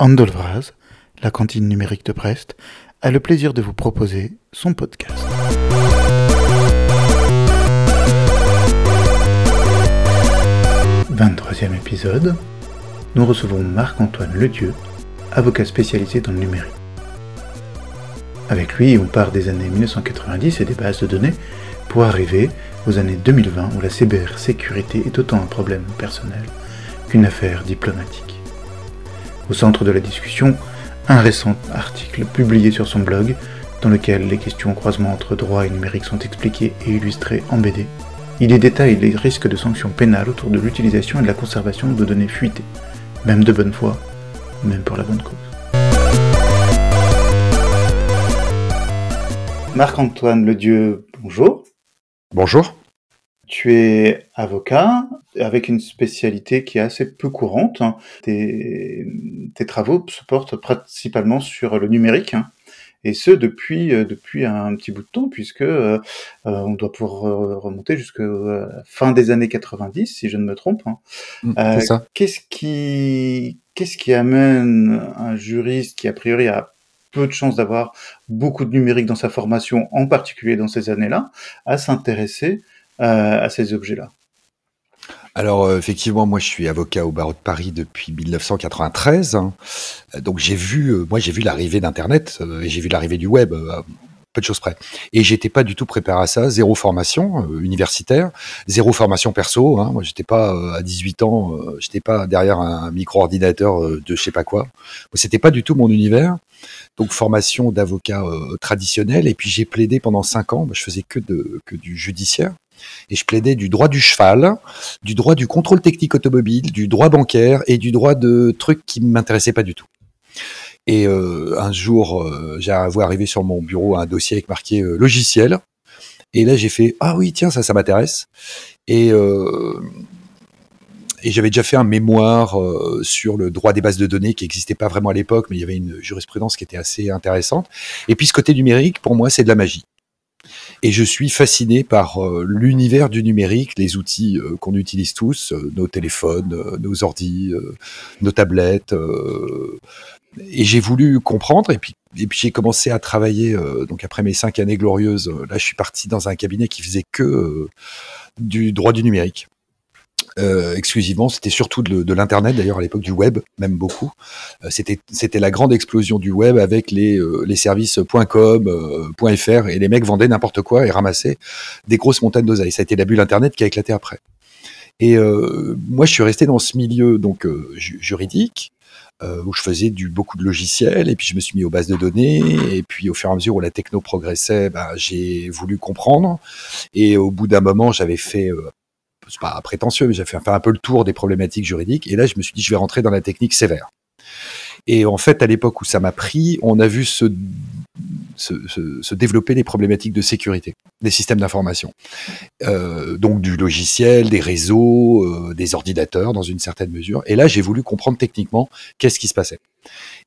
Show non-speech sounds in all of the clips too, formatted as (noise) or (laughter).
Andolvraz, la cantine numérique de Brest, a le plaisir de vous proposer son podcast. « 23e épisode, nous recevons Marc-Antoine Ledieu, avocat spécialisé dans le numérique. Avec lui, on part des années 1990 et des bases de données pour arriver aux années 2020 où la cybersécurité est autant un problème personnel qu'une affaire diplomatique. Au centre de la discussion, un récent article publié sur son blog dans lequel les questions au croisement entre droit et numérique sont expliquées et illustrées en BD. Il y détaille les risques de sanctions pénales autour de l'utilisation et de la conservation de données fuitées, même de bonne foi, même pour la bonne cause. Marc-Antoine Ledieu, bonjour. Bonjour. Tu es avocat avec une spécialité qui est assez peu courante. Tes, travaux se portent principalement sur le numérique. Hein, et ce depuis euh, depuis un petit bout de temps puisque euh, euh, on doit pouvoir remonter jusqu'à la fin des années 90 si je ne me trompe. Hein. Mmh, qu'est-ce qui qu'est-ce qui amène un juriste qui a priori a peu de chances d'avoir beaucoup de numérique dans sa formation, en particulier dans ces années-là, à s'intéresser euh, à ces objets-là alors euh, effectivement, moi je suis avocat au barreau de Paris depuis 1993. Hein. Donc j'ai vu, euh, moi j'ai vu l'arrivée d'Internet et j'ai vu l'arrivée du web peu de choses près. Et j'étais pas du tout préparé à ça, zéro formation universitaire, zéro formation perso. Hein. Moi, j'étais pas à 18 ans, j'étais pas derrière un micro-ordinateur de je sais pas quoi. C'était pas du tout mon univers. Donc formation d'avocat traditionnel. Et puis j'ai plaidé pendant cinq ans. je faisais que de que du judiciaire. Et je plaidais du droit du cheval, du droit du contrôle technique automobile, du droit bancaire et du droit de trucs qui ne m'intéressaient pas du tout. Et euh, un jour, euh, j'ai vu arriver sur mon bureau un dossier avec marqué euh, logiciel. Et là, j'ai fait ah oui tiens ça ça m'intéresse. Et et j'avais déjà fait un mémoire sur le droit des bases de données qui n'existait pas vraiment à l'époque, mais il y avait une jurisprudence qui était assez intéressante. Et puis ce côté numérique, pour moi, c'est de la magie. Et je suis fasciné par euh, l'univers du numérique, les outils euh, qu'on utilise tous, euh, nos téléphones, nos ordis, nos tablettes. et j'ai voulu comprendre, et puis, et puis j'ai commencé à travailler, donc après mes cinq années glorieuses, là je suis parti dans un cabinet qui faisait que du droit du numérique. Euh, exclusivement. C'était surtout de, l'internet d'ailleurs à l'époque du web, même beaucoup. Euh, c'était c'était la grande explosion du web avec les euh, les services .com, .fr et les mecs vendaient n'importe quoi et ramassaient des grosses montagnes d'oseille. Ça a été la bulle internet qui a éclaté après. Et moi, je suis resté dans ce milieu donc juridique. où je faisais du beaucoup de logiciels et puis je me suis mis aux bases de données et puis au fur et à mesure où la techno progressait, bah, j'ai voulu comprendre et au bout d'un moment j'avais fait c'est pas prétentieux, mais j'ai fait un peu le tour des problématiques juridiques. Et là, je me suis dit, je vais rentrer dans la technique sévère. Et en fait, à l'époque où ça m'a pris, on a vu se, se, développer les problématiques de sécurité des systèmes d'information. Euh, donc du logiciel, des réseaux, euh, des ordinateurs dans une certaine mesure. Et là, j'ai voulu comprendre techniquement qu'est-ce qui se passait.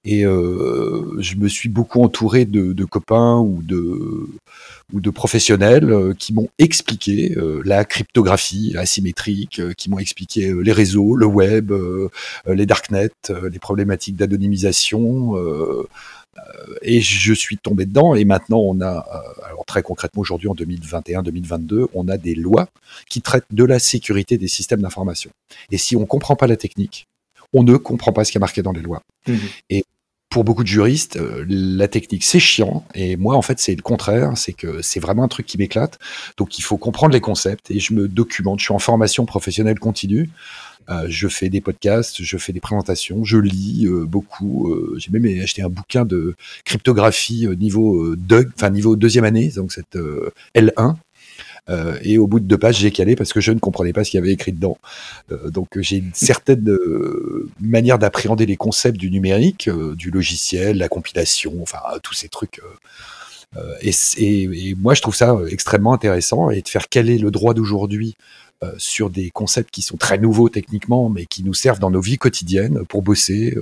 Et euh, je me suis beaucoup entouré de, copains ou de, ou de professionnels qui m'ont expliqué la cryptographie asymétrique, qui m'ont expliqué les réseaux, le web, les darknets, les problématiques d'anonymisation. Et je suis tombé dedans. Et maintenant, on a, alors très concrètement aujourd'hui en 2021-2022, on a des lois qui traitent de la sécurité des systèmes d'information. Et si on comprend pas la technique, on ne comprend pas ce qui est marqué dans les lois. Mmh. Et pour beaucoup de juristes, euh, la technique c'est chiant et moi en fait c'est le contraire, c'est que c'est vraiment un truc qui m'éclate. Donc il faut comprendre les concepts et je me documente. Je suis en formation professionnelle continue. Euh, je fais des podcasts, je fais des présentations, je lis euh, beaucoup. J'ai même acheté un bouquin de cryptographie niveau deux, enfin niveau deuxième année, donc cette L1 euh, et au bout de deux pages, j'ai calé parce que je ne comprenais pas ce qu'il y avait écrit dedans. Euh, donc j'ai une certaine euh, manière d'appréhender les concepts du numérique, du logiciel, la compilation, enfin tous ces trucs. Et, moi, je trouve ça extrêmement intéressant et de faire caler le droit d'aujourd'hui sur des concepts qui sont très nouveaux techniquement, mais qui nous servent dans nos vies quotidiennes pour bosser,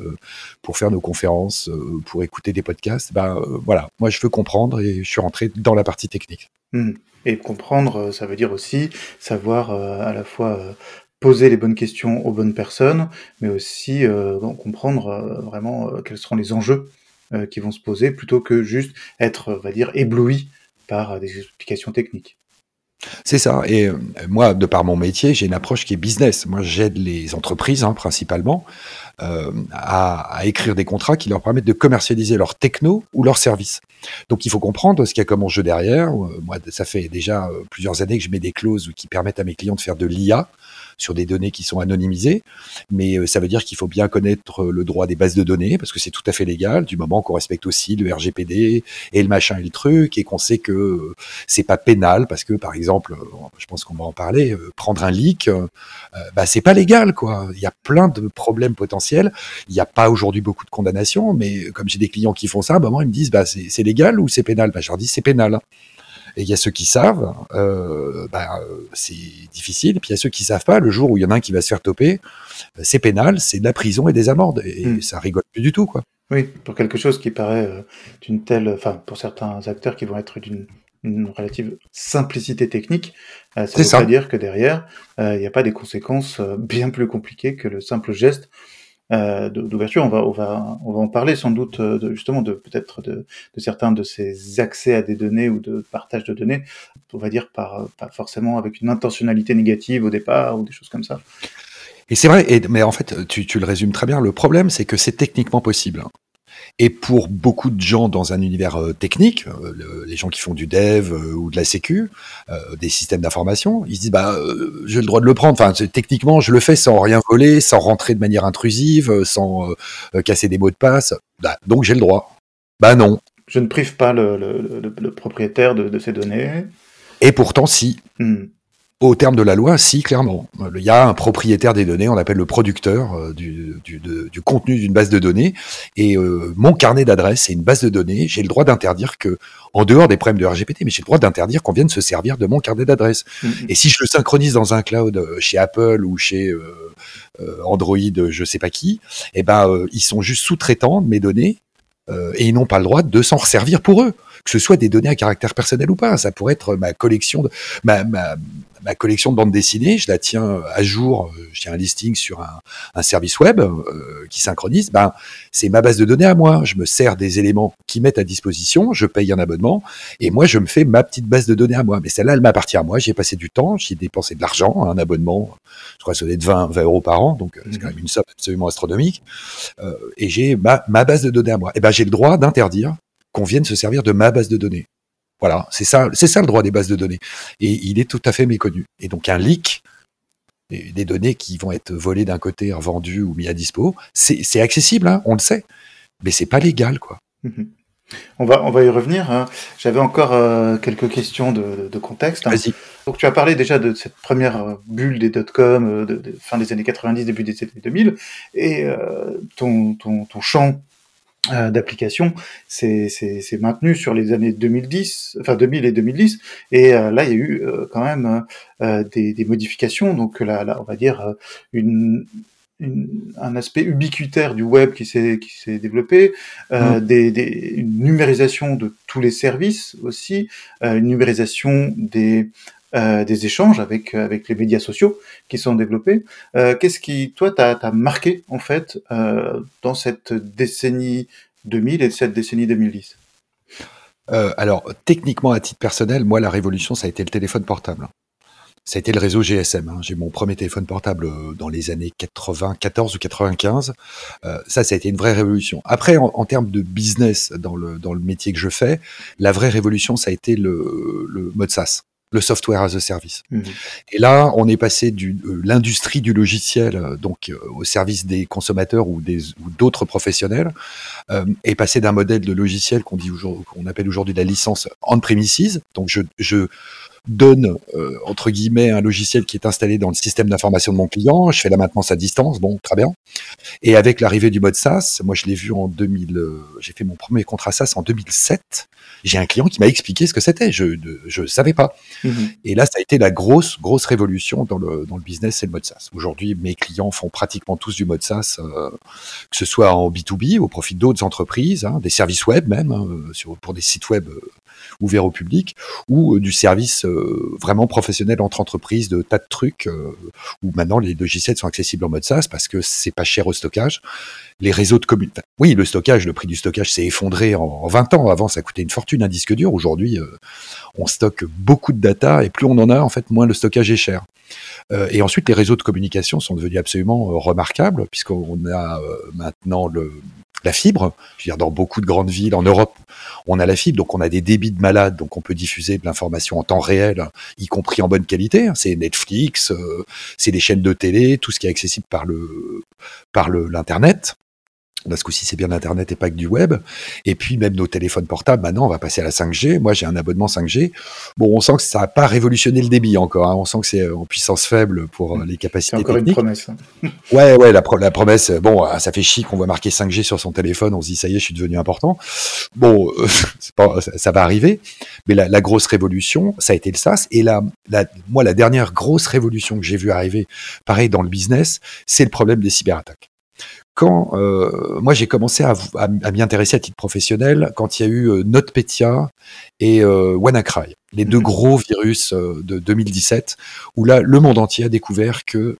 pour faire nos conférences, pour écouter des podcasts. Ben voilà, moi je veux comprendre et je suis rentré dans la partie technique. Mmh. Et comprendre, euh, ça veut dire aussi savoir euh, à la fois euh, poser les bonnes questions aux bonnes personnes, mais aussi comprendre vraiment quels seront les enjeux qui vont se poser, plutôt que juste être, va dire, ébloui par des explications techniques. C'est ça. Et euh, moi, de par mon métier, j'ai une approche qui est business. Moi, j'aide les entreprises, hein, principalement, euh, à, écrire des contrats qui leur permettent de commercialiser leur techno ou leurs services. Donc, il faut comprendre ce qu'il y a comme enjeu derrière. Euh, moi, ça fait déjà plusieurs années que je mets des clauses qui permettent à mes clients de faire de l'IA sur des données qui sont anonymisées. Mais euh, ça veut dire qu'il faut bien connaître le droit des bases de données, parce que c'est tout à fait légal, du moment qu'on respecte aussi le RGPD et le machin et le truc, et qu'on sait que euh, c'est pas pénal, parce que par exemple, euh, je pense qu'on va en parler, prendre un leak, bah c'est pas légal, quoi. Il y a plein de problèmes potentiels. Il n'y a pas aujourd'hui beaucoup de condamnations, mais comme j'ai des clients qui font ça, bah moi ils me disent, bah c'est légal ou c'est pénal? Bah je leur dis c'est pénal. Et il y a ceux qui savent, euh, bah, c'est difficile. Et puis il y a ceux qui savent pas. Le jour où il y en a un qui va se faire toper, euh, c'est pénal, c'est de la prison et des amendes. Et hmm. ça rigole plus du tout, quoi. Oui, pour quelque chose qui paraît euh, d'une telle, enfin, pour certains acteurs qui vont être d'une relative simplicité technique, ça veut dire que derrière, il n'y a pas des conséquences bien plus compliquées que le simple geste euh, d'ouverture. On va, on, va, on va en parler sans doute euh, de, justement de peut-être de, certains de ces accès à des données ou de partage de données, on va dire pas forcément avec une intentionnalité négative au départ ou des choses comme ça. Et c'est vrai, et, mais en fait, tu, tu, le résumes très bien. Le problème, c'est que c'est techniquement possible. Et pour beaucoup de gens dans un univers euh, technique, euh, les gens qui font du dev euh, ou de la sécu, des systèmes d'information, ils se disent bah j'ai le droit de le prendre. Enfin techniquement je le fais sans rien voler, sans rentrer de manière intrusive, sans casser des mots de passe. Bah, donc j'ai le droit. Bah non. Je ne prive pas le, le, le, propriétaire de, de, ces données. Et pourtant si. Hmm. Au terme de la loi, si, clairement. Il y a un propriétaire des données, on appelle le producteur euh, du, contenu d'une base de données. Et euh, mon carnet d'adresse, c'est une base de données. J'ai le droit d'interdire que, en dehors des problèmes de RGPD, mais j'ai le droit d'interdire qu'on vienne se servir de mon carnet d'adresse. Mm-hmm. Et si je le synchronise dans un cloud euh, chez Apple ou chez Android, je sais pas qui, eh ben, ils sont juste sous-traitants de mes données et ils n'ont pas le droit de s'en resservir pour eux que ce soit des données à caractère personnel ou pas. Ça pourrait être ma collection de ma, ma, ma collection de bandes dessinées, je la tiens à jour, euh, je tiens un listing sur un, un service web euh, qui synchronise, ben, c'est ma base de données à moi. Je me sers des éléments qui mettent à disposition, je paye un abonnement, et moi, je me fais ma petite base de données à moi. Mais celle-là, elle m'appartient à moi, j'y ai passé du temps, j'y ai dépensé de l'argent, un abonnement, je crois que ça doit être 20, 20 euros par an, donc euh, c'est quand même une somme absolument astronomique, euh, et j'ai ma, ma base de données à moi. Et ben, j'ai le droit d'interdire qu'on vienne se servir de ma base de données. Voilà, c'est ça, c'est ça le droit des bases de données. Et il est tout à fait méconnu. Et donc un leak, des données qui vont être volées d'un côté, revendues ou mis à dispo, c'est accessible, hein, on le sait, mais c'est pas légal, quoi. Mhm. On va, on va y revenir. Hein. J'avais encore euh, quelques questions de, contexte. Hein. Vas-y. Donc tu as parlé déjà de cette première euh, bulle des dot-com, euh, de, fin des années 90, début des années 2000, et ton, ton, ton champ d'application, c'est maintenu sur les années 2010, enfin 2000 et 2010, et euh, là il y a eu euh, quand même des, des, modifications, donc là, là on va dire une, un aspect ubiquitaire du web qui s'est qui s'est développé, mmh. des, des, une numérisation de tous les services aussi, une numérisation des euh, des échanges avec avec les médias sociaux qui sont développés. Euh, Qu'est-ce qui, toi, t'as marqué en fait euh, dans cette décennie 2000 et cette décennie 2010 euh, Alors, techniquement, à titre personnel, moi, la révolution, ça a été le téléphone portable. Ça a été le réseau GSM. Hein. J'ai mon premier téléphone portable euh, dans les années 94 ou 95. Euh, ça, ça a été une vraie révolution. Après, en, en, termes de business dans le, dans le métier que je fais, la vraie révolution, ça a été le, le mode SaaS le software as a service. Mhm. Et là, on est passé de euh, l'industrie du logiciel, euh, donc euh, au service des consommateurs ou des ou d'autres professionnels, euh, et passé d'un modèle de logiciel qu'on dit qu'on appelle aujourd'hui la licence on-premises. Donc je, je donne euh, entre guillemets un logiciel qui est installé dans le système d'information de mon client, je fais la maintenance à distance, bon, très bien. Et avec l'arrivée du mode SaaS, moi je l'ai vu en 2000, euh, j'ai fait mon premier contrat SaaS en 2007. J'ai un client qui m'a expliqué ce que c'était, je je savais pas. Mhm. Et là, ça a été la grosse grosse révolution dans le dans le business, c'est le mode SaaS. Aujourd'hui, mes clients font pratiquement tous du mode SaaS, euh, que ce soit en B2B au profit d'autres entreprises, hein, des services web même hein, sur, pour des sites web ouverts au public, ou du service euh, vraiment professionnel entre entreprises de tas de trucs euh, où maintenant les logiciels sont accessibles en mode SaaS parce que c'est pas cher au stockage. Les réseaux de communication, oui, le stockage, le prix du stockage s'est effondré en, 20 ans. Avant, ça coûtait une fortune un disque dur. Aujourd'hui, on stocke beaucoup de data et plus on en a, en fait, moins le stockage est cher. et ensuite, les réseaux de communication sont devenus absolument remarquables puisqu'on a maintenant le la fibre. Je veux dire, dans beaucoup de grandes villes en Europe, on a la fibre, donc on a des débits de malades, donc on peut diffuser de l'information en temps réel, y compris en bonne qualité. C'est Netflix, euh, c'est des chaînes de télé, tout ce qui est accessible par le par l'internet. Là, ce coup-ci, c'est bien l'Internet et pas que du web. Et puis, même nos téléphones portables, maintenant, on va passer à la 5G. Moi, j'ai un abonnement 5G. Bon, on sent que ça n'a pas révolutionné le débit encore. Hein. On sent que c'est en puissance faible pour euh, les capacités C'est encore une promesse. Hein. (laughs) ouais, ouais, la, la, promesse, bon, ah, ça fait chic, on voit marquer 5G sur son téléphone. On se dit, ça y est, je suis devenu important. Bon, euh, (laughs) pas, ça, va arriver. Mais la, la, grosse révolution, ça a été le SaaS. Et la, moi, la dernière grosse révolution que j'ai vue arriver, pareil, dans le business, c'est le problème des cyberattaques quand euh, moi j'ai commencé à, à, m'y intéresser à titre professionnel quand il y a eu euh, NotPetya et euh, WannaCry, les deux mhm. gros virus de 2017, où là le monde entier a découvert que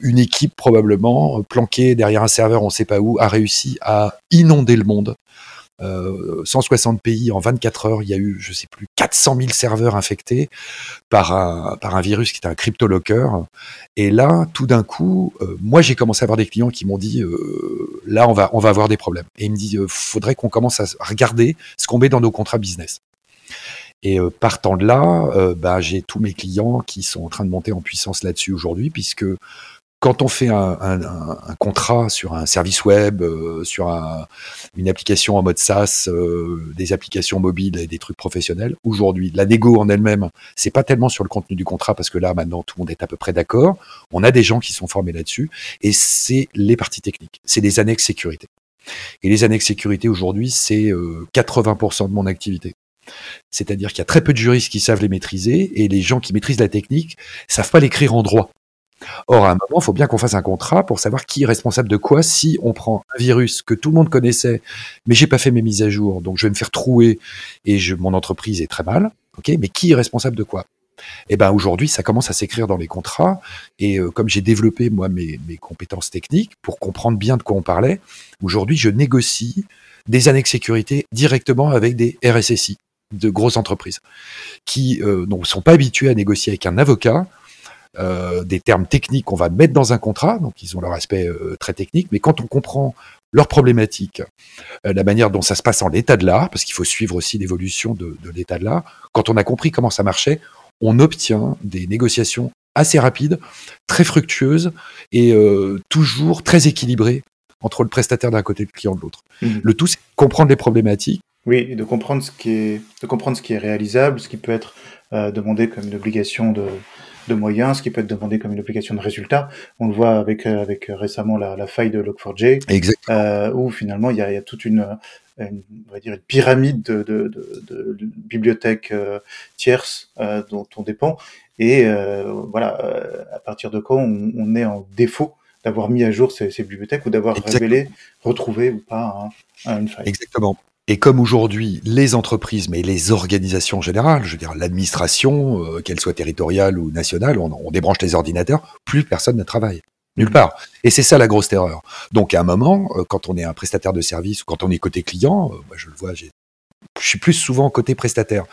une équipe probablement planquée derrière un serveur on ne sait pas où a réussi à inonder le monde 160 euh, pays en 24 heures, il y a eu, je sais plus, 400 000 serveurs infectés par un, virus qui était un crypto-locker. Et là, tout d'un coup, euh, moi, j'ai commencé à avoir des clients qui m'ont dit, euh, là, on va, on va avoir des problèmes. Et ils me disent, faudrait qu'on commence à regarder ce qu'on met dans nos contrats business. Et partant de là, bah, j'ai tous mes clients qui sont en train de monter en puissance là-dessus aujourd'hui, puisque quand on fait un, contrat sur un service web, euh, sur une application en mode SaaS, euh, des applications mobiles et des trucs professionnels, aujourd'hui, la négo en elle-même, c'est pas tellement sur le contenu du contrat parce que là, maintenant, tout le monde est à peu près d'accord. On a des gens qui sont formés là-dessus et c'est les parties techniques, c'est les annexes sécurité. Et les annexes sécurité aujourd'hui, c'est 80% euh, de mon activité. C'est-à-dire qu'il y a très peu de juristes qui savent les maîtriser et les gens qui maîtrisent la technique savent pas l'écrire en droit. Or, à un moment, il faut bien qu'on fasse un contrat pour savoir qui est responsable de quoi si on prend un virus que tout le monde connaissait, mais j'ai pas fait mes mises à jour, donc je vais me faire trouer et mon entreprise est très mal. Ok, mais qui est responsable de quoi? Eh ben aujourd'hui, ça commence à s'écrire dans les contrats et euh, comme j'ai développé mes, compétences techniques pour comprendre bien de quoi on parlait, aujourd'hui, je négocie des annexes sécurité directement avec des RSSI de grosses entreprises qui euh, ne sont pas habitués à négocier avec un avocat des termes techniques qu'on va mettre dans un contrat, donc ils ont leur aspect euh, très technique, mais quand on comprend leurs problématiques, euh, la manière dont ça se passe en l'état de l'art, parce qu'il faut suivre aussi l'évolution de, de l'état de l'art, quand on a compris comment ça marchait, on obtient des négociations assez rapides, très fructueuses et toujours très équilibrées entre le prestataire d'un côté et le client de l'autre. Mmh. Le tout, c'est comprendre les problématiques. Oui, et de comprendre ce qui est, de comprendre ce qui est réalisable, ce qui peut être demandé comme une obligation de, de moyens, ce qui peut être demandé comme une application de résultats. On le voit avec, euh, avec euh, récemment la, la faille de Log4j, euh, où finalement il y a, il y a toute une, une, on va dire une pyramide de, de, de, de bibliothèques euh, tierces euh, dont on dépend. Et voilà, à partir de quand on, on est en défaut d'avoir mis à jour ces, ces bibliothèques ou d'avoir révélé, retrouvé ou pas une faille. Exactement. Et comme aujourd'hui, les entreprises, mais les organisations générales, je veux dire l'administration, euh, qu'elle soit territoriale ou nationale, on, débranche les ordinateurs, plus personne ne travaille. Nulle part. Et c'est ça la grosse terreur. Donc à un moment, euh, quand on est un prestataire de service ou quand on est côté client, euh, moi je le vois, je suis plus souvent côté prestataire.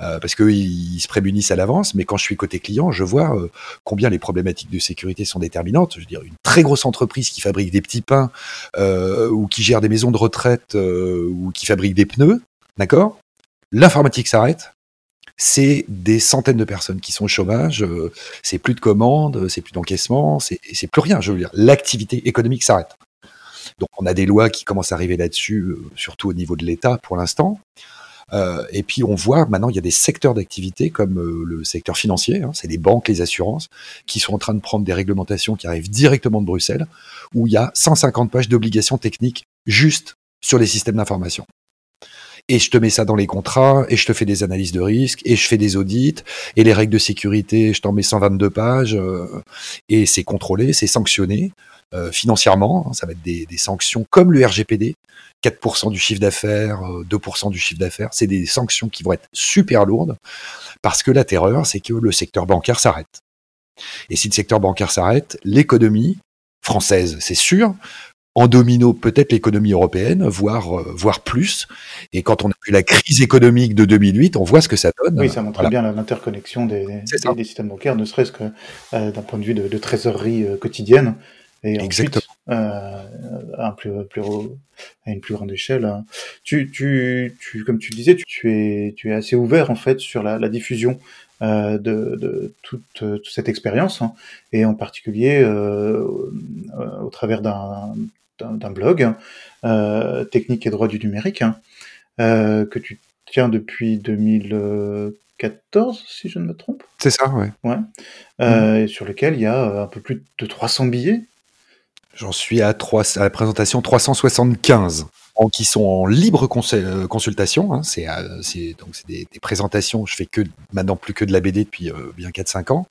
Euh, parce qu'ils se prémunissent à l'avance. Mais quand je suis côté client, je vois euh, combien les problématiques de sécurité sont déterminantes. Je veux dire, une très grosse entreprise qui fabrique des petits pains euh, ou qui gère des maisons de retraite ou qui fabrique des pneus, d'accord? L'informatique s'arrête. C'est des centaines de personnes qui sont au chômage, c'est plus de commandes, c'est plus d'encaissement, c'est plus rien. Je veux dire, l'activité économique s'arrête. Donc on a des lois qui commencent à arriver là-dessus, surtout au niveau de l'État pour l'instant. Euh, et puis on voit maintenant il y a des secteurs d'activité comme euh, le secteur financier, hein, c'est les banques, les assurances, qui sont en train de prendre des réglementations qui arrivent directement de Bruxelles, où il y a 150 pages d'obligations techniques juste sur les systèmes d'information. Et je te mets ça dans les contrats, et je te fais des analyses de risque, et je fais des audits, et les règles de sécurité, je t'en mets 122 pages, euh, et c'est contrôlé, c'est sanctionné euh, financièrement, hein, ça va être des, des, sanctions comme le RGPD, 4% du chiffre d'affaires, 2% du chiffre d'affaires, c'est des sanctions qui vont être super lourdes, parce que la terreur, c'est que le secteur bancaire s'arrête. Et si le secteur bancaire s'arrête, l'économie française, c'est sûr, en domino peut-être l'économie européenne, voire, euh, voire plus. Et quand on a eu la crise économique de 2008, on voit ce que ça donne. Oui, ça montre bien l'interconnexion des, des, systèmes bancaires, ne serait-ce que euh, d'un point de vue de, trésorerie euh, quotidienne. Et Exactement. ensuite, à, un plus, plus, à une plus grande échelle. Hein. Tu, tu, tu, comme tu le disais, tu, tu, es, tu es assez ouvert en fait sur la, la diffusion euh, de, de toute, toute, cette expérience, hein, et en particulier euh, au travers d'un d'un blog, euh, Technique et droit du numérique, hein, euh, que tu tiens depuis 2014, si je ne me trompe. C'est ça, ouais. ouais. Euh, mmh. Sur lequel il y a un peu plus de 300 billets. J'en suis à, 3, à la présentation 375 en, qui sont en libre consultation. Hein, c'est donc c'est des, des, présentations. Je fais que maintenant plus que de la BD depuis bien 4-5 ans.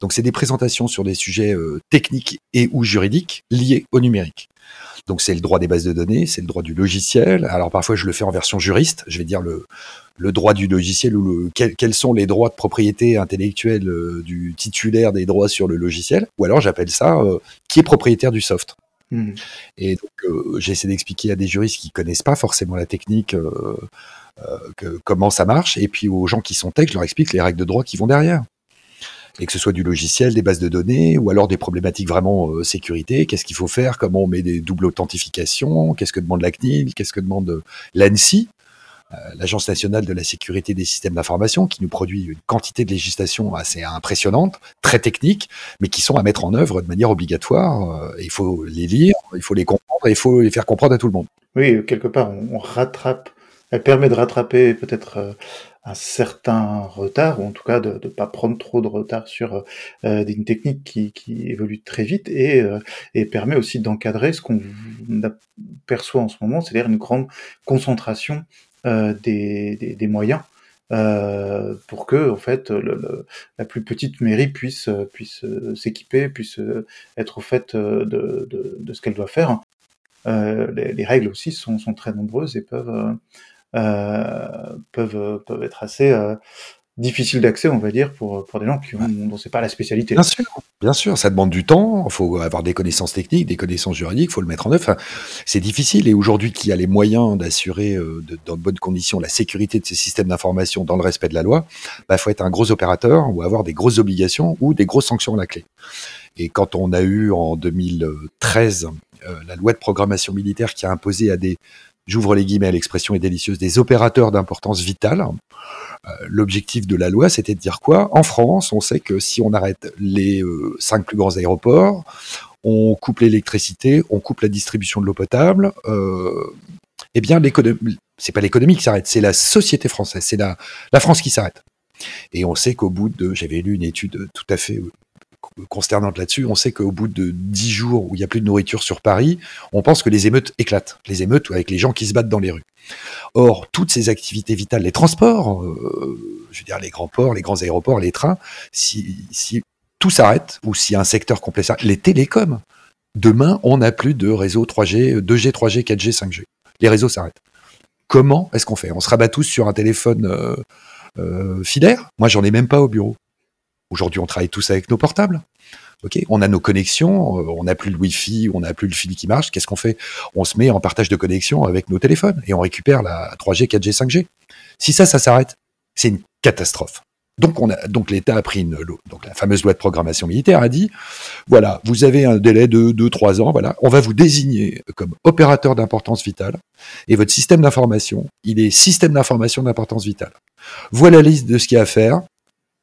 Donc c'est des présentations sur des sujets techniques et ou juridiques liés au numérique. Donc c'est le droit des bases de données, c'est le droit du logiciel. Alors parfois je le fais en version juriste, je vais dire le, le droit du logiciel ou le, quels sont les droits de propriété intellectuelle euh, du titulaire des droits sur le logiciel, ou alors j'appelle ça euh, qui est propriétaire du soft. Mmh. Et donc euh, j'essaie d'expliquer à des juristes qui connaissent pas forcément la technique que, comment ça marche, et puis aux gens qui sont tech, je leur explique les règles de droit qui vont derrière et que ce soit du logiciel, des bases de données, ou alors des problématiques vraiment euh, sécurité, qu'est-ce qu'il faut faire, comment on met des doubles authentifications, qu'est-ce que demande la CNIL, qu'est-ce que demande euh, l'ANSI, euh, l'Agence nationale de la sécurité des systèmes d'information, qui nous produit une quantité de législation assez impressionnante, très technique, mais qui sont à mettre en œuvre de manière obligatoire. il faut les lire, il faut les comprendre, et il faut les faire comprendre à tout le monde. Oui, quelque part, on, rattrape, elle permet de rattraper peut-être un certain retard, ou en tout cas de ne pas prendre trop de retard sur euh, une technique qui, évolue très vite et, euh, et permet aussi d'encadrer ce qu'on perçoit en ce moment, c'est-à-dire une grande concentration euh, des, des, des, moyens euh, pour que en fait le, la plus petite mairie puisse puisse s'équiper, puisse être au fait de, de, de ce qu'elle doit faire. Euh, les, les, règles aussi sont, sont très nombreuses et peuvent euh, peuvent, peuvent être assez euh, difficiles d'accès, on va dire, pour, pour des gens qui ont, dont c'est pas la spécialité. Bien sûr, bien sûr, ça demande du temps. Il faut avoir des connaissances techniques, des connaissances juridiques, il faut le mettre en œuvre. c'est difficile. Et aujourd'hui, qui a les moyens d'assurer euh, de, dans de bonnes conditions la sécurité de ces systèmes d'information dans le respect de la loi, il bah, faut être un gros opérateur ou avoir des grosses obligations ou des grosses sanctions à la clé. Et quand on a eu en 2013 la loi de programmation militaire qui a imposé à des j'ouvre les guillemets, l'expression est délicieuse, des opérateurs d'importance vitale. Euh, l'objectif de la loi, c'était de dire quoi? En France, on sait que si on arrête les euh, cinq plus grands aéroports, on coupe l'électricité, on coupe la distribution de l'eau potable, euh, eh bien, c'est pas l'économie qui s'arrête, c'est la société française, c'est la, la France qui s'arrête. Et on sait qu'au bout de, j'avais lu une étude tout à fait consternante là-dessus. On sait qu'au bout de dix jours où il n'y a plus de nourriture sur Paris, on pense que les émeutes éclatent. Les émeutes avec les gens qui se battent dans les rues. Or, toutes ces activités vitales, les transports, euh, je veux dire les grands ports, les grands aéroports, les trains, si, si tout s'arrête, ou si un secteur complet s'arrête, les télécoms, demain, on n'a plus de réseau 3G, 2G, 3G, 4G, 5G. Les réseaux s'arrêtent. Comment est-ce qu'on fait? On se rabat tous sur un téléphone euh, euh, filaire? Moi, j'en ai même pas au bureau. Aujourd'hui, on travaille tous avec nos portables. Ok, on a nos connexions, euh, on n'a plus le Wi-Fi, on n'a plus le fil qui marche. Qu'est-ce qu'on fait? On se met en partage de connexion avec nos téléphones et on récupère la 3G, 4G, 5G. Si ça, ça s'arrête, c'est une catastrophe. Donc, on a, donc l'État a pris une, donc la fameuse loi de programmation militaire a dit, voilà, vous avez un délai de 2-3 ans, voilà, on va vous désigner comme opérateur d'importance vitale et votre système d'information, il est système d'information d'importance vitale. Voilà la liste de ce qu'il y a à faire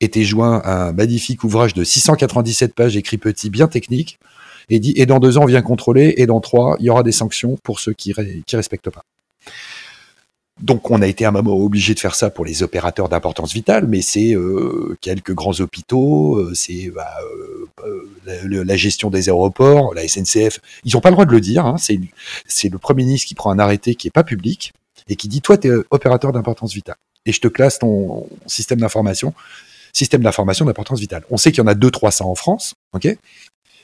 était joint un magnifique ouvrage de 697 pages écrit petit, bien technique, et dit et dans deux ans on vient contrôler, et dans trois il y aura des sanctions pour ceux qui qui respectent pas. Donc on a été à un moment obligé de faire ça pour les opérateurs d'importance vitale, mais c'est euh, quelques grands hôpitaux, euh, c'est bah, euh, la, gestion des aéroports, la SNCF. Ils n'ont pas le droit de le dire. Hein, c'est le Premier ministre qui prend un arrêté qui est pas public et qui dit toi, tu es opérateur d'importance vitale et je te classe ton système d'information, système d'information d'importance vitale. On sait qu'il y en a 200-300 en France, ok?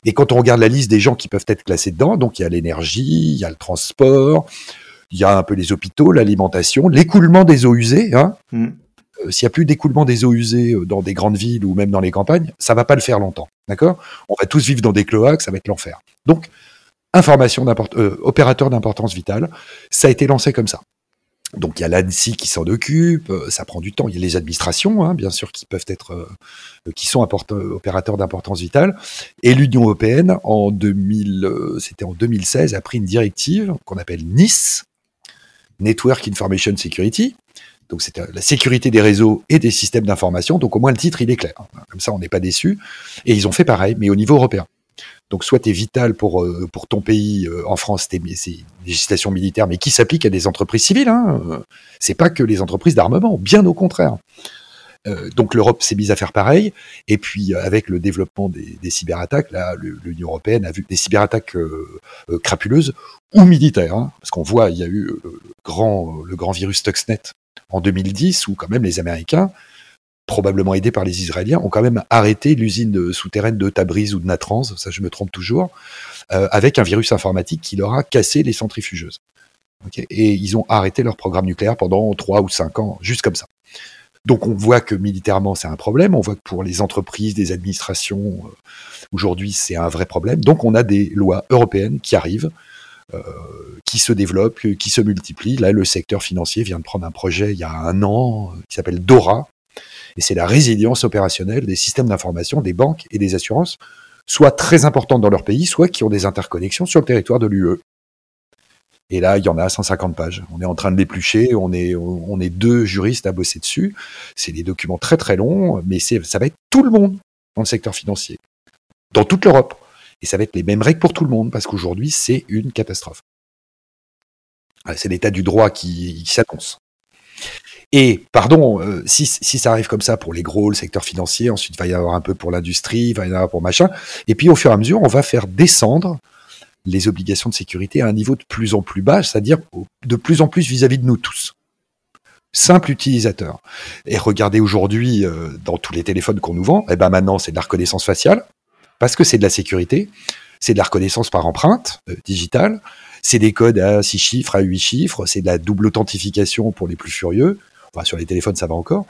Et quand on regarde la liste des gens qui peuvent être classés dedans, donc il y a l'énergie, il y a le transport, il y a un peu les hôpitaux, l'alimentation, l'écoulement des eaux usées. Hein. Mm. Euh, s'il n'y a plus d'écoulement des eaux usées euh, dans des grandes villes ou même dans les campagnes, ça va pas le faire longtemps. D'accord? On va tous vivre dans des cloaques, ça va être l'enfer. Donc, information euh, opérateur d'importance vitale, ça a été lancé comme ça. Donc il y a l'ANSI qui s'en occupe, euh, ça prend du temps. Il y a les administrations, hein, bien sûr, qui peuvent être, euh, qui sont opérateurs d'importance vitale. Et l'Union européenne, en 2000, c'était en 2016, a pris une directive qu'on appelle NIS, Network Information Security, donc c'est la sécurité des réseaux et des systèmes d'information. Donc au moins le titre il est clair. Comme ça on n'est pas déçu. Et ils ont fait pareil, mais au niveau européen. Donc soit tu es vital pour, euh, pour ton pays, euh, en France c'est une législation militaire, mais qui s'applique à des entreprises civiles. Hein. C'est pas que les entreprises d'armement, bien au contraire. Euh, donc l'Europe s'est mise à faire pareil. Et puis avec le développement des, des cyberattaques, là, l'Union européenne a vu des cyberattaques crapuleuses ou militaires, hein. parce qu'on voit, il y a eu le grand, le grand virus Stuxnet en 2010, où quand même les Américains, probablement aidés par les Israéliens, ont quand même arrêté l'usine souterraine de Tabriz ou de Natrans, ça je me trompe toujours, euh, avec un virus informatique qui leur a cassé les centrifugeuses. et ils ont arrêté leur programme nucléaire pendant 3 ou 5 ans, juste comme ça. Donc on voit que militairement c'est un problème, on voit que pour les entreprises, les administrations, euh, aujourd'hui c'est un vrai problème. Donc on a des lois européennes qui arrivent, euh, qui se développe, qui se multiplie. Là, le secteur financier vient de prendre un projet il y a un an qui s'appelle Dora, et c'est la résilience opérationnelle des systèmes d'information des banques et des assurances, soit très importantes dans leur pays, soit qui ont des interconnexions sur le territoire de l'UE. Et là, il y en a 150 pages. On est en train de l'éplucher, on est, on est deux juristes à bosser dessus. C'est des documents très très longs, mais ça va être tout le monde dans le secteur financier, dans toute l'Europe. Et ça va être les mêmes règles pour tout le monde, parce qu'aujourd'hui, c'est une catastrophe. C'est l'état du droit qui, s'annonce. Et, pardon, euh, si, ça arrive comme ça pour les gros, le secteur financier, ensuite il va y avoir un peu pour l'industrie, il va y avoir pour machin, et puis au fur et à mesure, on va faire descendre les obligations de sécurité à un niveau de plus en plus bas, c'est-à-dire de plus en plus vis-à-vis de nous tous. Simple utilisateur. Et regardez aujourd'hui, euh, dans tous les téléphones qu'on nous vend, eh ben maintenant c'est de la reconnaissance faciale, parce que c'est de la sécurité, c'est de la reconnaissance par empreinte euh, digitale, c'est des codes à 6 chiffres, à 8 chiffres, c'est de la double authentification pour les plus furieux. Enfin, sur les téléphones, ça va encore.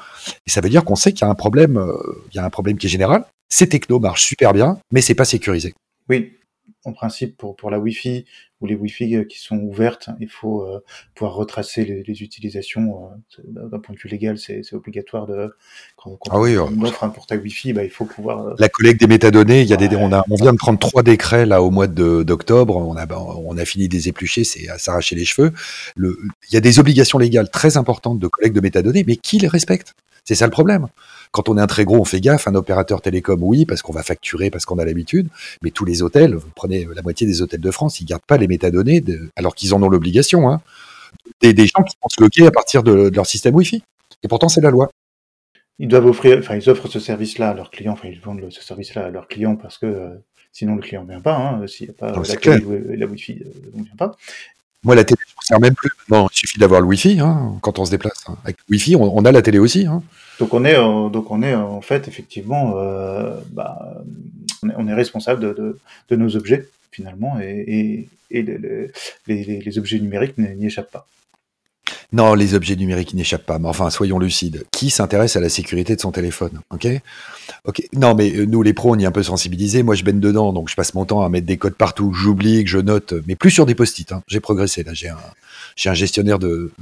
Et ça veut dire qu'on sait qu'il y a un problème, euh, il y a un problème qui est général. Ces technos marchent super bien, mais c'est pas sécurisé. Oui, en principe, pour, pour la Wi-Fi ou les Wi-Fi euh, qui sont ouvertes, il faut euh, pouvoir retracer les, utilisations. Euh, d'un point de vue légal, c'est obligatoire de quand, ah oui, on offre un portail Wi-Fi, bah, il faut pouvoir. La collecte des métadonnées, il y a des, on, a, on vient de prendre trois décrets là au mois d'octobre. On a, on a fini des épluchés, c'est à s'arracher les cheveux. Le, il y a des obligations légales très importantes de collecte de métadonnées, mais qui les respecte? C'est ça le problème. Quand on est un très gros, on fait gaffe. Un opérateur télécom, oui, parce qu'on va facturer, parce qu'on a l'habitude. Mais tous les hôtels, vous prenez la moitié des hôtels de France, ils gardent pas les métadonnées, alors qu'ils en ont l'obligation. Hein. Des, des, gens qui vont se loquer à partir de, leur système Wi-Fi. Et pourtant, c'est la loi. Ils doivent offrir, enfin, ils offrent ce service-là à leurs clients, enfin, ils vendent ce service-là à leurs clients parce que euh, sinon le client ne vient pas. Hein, S'il n'y a pas la, la Wi-Fi, euh, on ne vient pas. Moi, la télé, je ne sert même plus. Non, il suffit d'avoir le Wi-Fi hein, quand on se déplace. Avec le Wi-Fi, on, a la télé aussi. Hein. Donc on est, euh, donc on est en fait effectivement, euh, bah, on, est, responsable de, nos objets finalement, et, les, objets numériques n'y échappent pas. Non, les objets numériques n'échappent pas. Mais enfin, soyons lucides. Qui s'intéresse à la sécurité de son téléphone Ok? Ok. Non, mais euh, nous, les pros, on est un peu sensibilisés. Moi, je baigne dedans, donc je passe mon temps à mettre des codes partout. J'oublie, que je note, mais plus sur des post-it. Hein. J'ai progressé. Là, j'ai un gestionnaire de,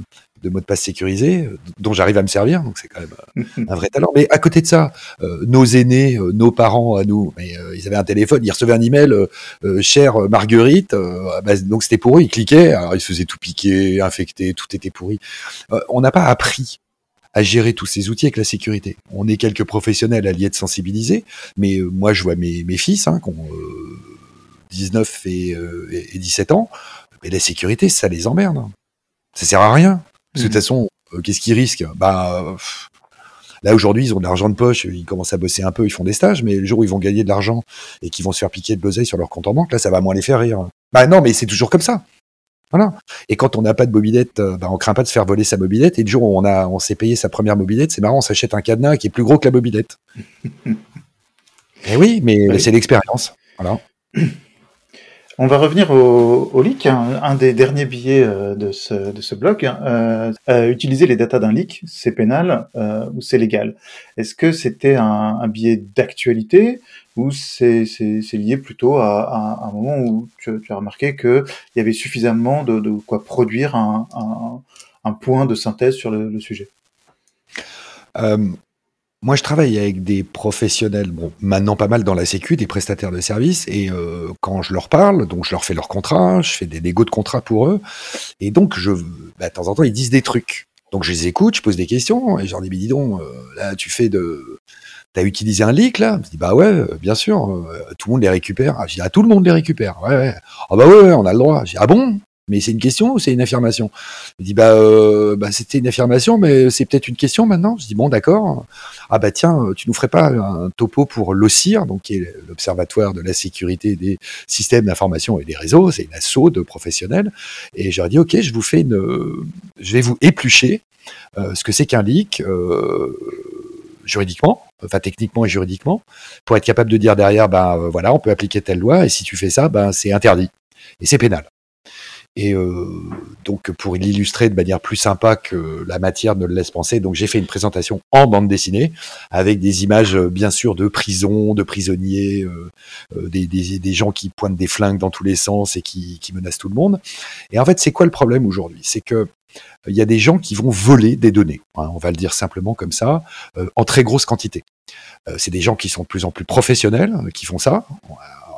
de mots de passe sécurisés euh, dont j'arrive à me servir, donc c'est quand même euh, un vrai talent. Mais à côté de ça, euh, nos aînés, nos parents à nous, ils avaient un téléphone, ils recevaient un email, chère Marguerite, donc c'était pour eux, ils cliquaient, alors ils se faisaient tout piquer, infecter, tout était pourri. on n'a pas appris à gérer tous ces outils avec la sécurité. On est quelques professionnels alliés de sensibiliser, mais moi je vois mes, mes fils hein, qui ont 19 et, et 17 ans, mais la sécurité, ça les emmerde. Ça sert à rien. Parce que de toute mmh. façon, euh, qu'est-ce qu'ils risquent? Bah, là aujourd'hui, ils ont de l'argent de poche, ils commencent à bosser un peu, ils font des stages, mais le jour où ils vont gagner de l'argent et qu'ils vont se faire piquer de l'oseille sur leur compte en banque, là, ça va moins les faire rire. Bah non, mais c'est toujours comme ça. Voilà. Et quand on n'a pas de mobilette, euh, bah, on craint pas de se faire voler sa mobilette. Et le jour où on a, on s'est payé sa première mobilette, c'est marrant, on s'achète un cadenas qui est plus gros que la mobilette. (laughs) et oui, mais c'est l'expérience. Voilà. On va revenir au, leak, hein. un des derniers billets euh, de ce, de blog. Hein. Euh, utiliser les datas d'un leak, c'est pénal euh, ou c'est légal? Est-ce que c'était un, un billet d'actualité ou c'est lié plutôt à, un moment où tu, tu as remarqué qu'il y avait suffisamment de, quoi produire un, point de synthèse sur le, sujet? Euh, moi, je travaille avec des professionnels, bon, maintenant pas mal dans la sécu, des prestataires de services, et euh, quand je leur parle, donc je leur fais leur contrat, je fais des négos de contrat pour eux, et donc je, bah, de temps en temps, ils disent des trucs. Donc je les écoute, je pose des questions, et je dis, mais dis donc, euh, là, tu fais de, t'as utilisé un leak là? Je dis bah ouais, bien sûr, euh, tout le monde les récupère. Ah, je dis ah tout le monde les récupère. Ouais, ouais. Ah bah ouais, on a le droit. Ah bon? Mais c'est une question ou c'est une affirmation? Il dit bah, euh, bah c'était une affirmation, mais c'est peut-être une question maintenant. Je dis bon d'accord. Ah bah tiens, tu nous ferais pas un topo pour l'OCIR, donc qui est l'Observatoire de la sécurité des systèmes d'information et des réseaux. C'est une asso de professionnels. Et j'aurais dit ok, je vous fais une, je vais vous éplucher euh, ce que c'est qu'un leak. Euh, juridiquement, enfin techniquement et juridiquement, pour être capable de dire derrière, ben voilà, on peut appliquer telle loi, et si tu fais ça, ben c'est interdit et c'est pénal. Et euh, donc, pour l'illustrer de manière plus sympa que la matière ne le laisse penser, donc j'ai fait une présentation en bande dessinée avec des images, euh, bien sûr, de prisons, de prisonniers, euh, des, gens qui pointent des flingues dans tous les sens et qui, qui menacent tout le monde. Et en fait, c'est quoi le problème aujourd'hui? C'est que il y a des gens qui vont voler des données. Hein, on va le dire simplement comme ça, en très grosse quantité. c'est des gens qui sont de plus en plus professionnels qui font ça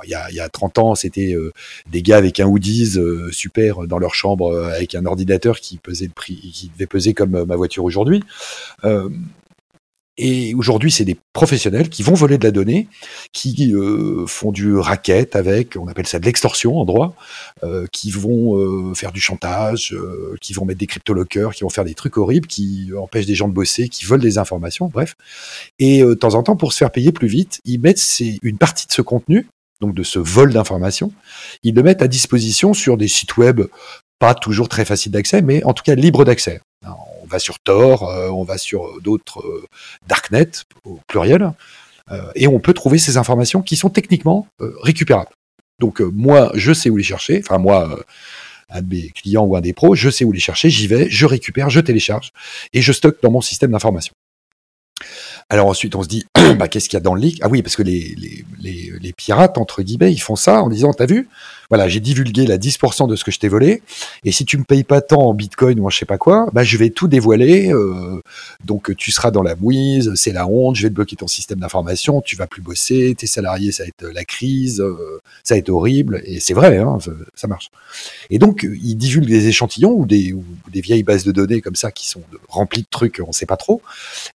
il y a, il y a 30 ans, c'était euh, des gars avec un hoodies euh, super dans leur chambre euh, avec un ordinateur qui pesait le prix, qui devait peser comme ma voiture aujourd'hui. Et aujourd'hui, c'est des professionnels qui vont voler de la donnée, qui euh, font du racket avec, on appelle ça de l'extorsion en droit, euh, qui vont euh, faire du chantage, qui vont mettre des cryptolockers, qui vont faire des trucs horribles, qui empêchent des gens de bosser, qui volent des informations, bref. Et de temps en temps, pour se faire payer plus vite, ils mettent une partie de ce contenu donc de ce vol d'informations, ils le mettent à disposition sur des sites web pas toujours très faciles d'accès, mais en tout cas libres d'accès. On va sur Tor, euh, on va sur d'autres euh, darknet au pluriel, euh, et on peut trouver ces informations qui sont techniquement récupérables. Donc moi, je sais où les chercher. Enfin moi, un de mes clients ou un des pros, je sais où les chercher, j'y vais, je récupère, je télécharge et je stocke dans mon système d'information. Alors ensuite, on se dit, bah, qu'est-ce qu'il y a dans le leak? Ah oui, parce que les, les, les, les, pirates, entre guillemets, ils font ça en disant, t'as vu? Voilà, j'ai divulgué la 10% de ce que je t'ai volé, et si tu me payes pas tant en bitcoin ou en je sais pas quoi, bah, je vais tout dévoiler, euh, donc tu seras dans la mouise, c'est la honte, je vais te bloquer ton système d'information, tu vas plus bosser, tes salariés, ça va être la crise, euh, ça va être horrible, et c'est vrai, hein, ça, marche. Et donc, ils divulguent des échantillons ou des, ou des vieilles bases de données comme ça qui sont remplies de trucs, on sait pas trop,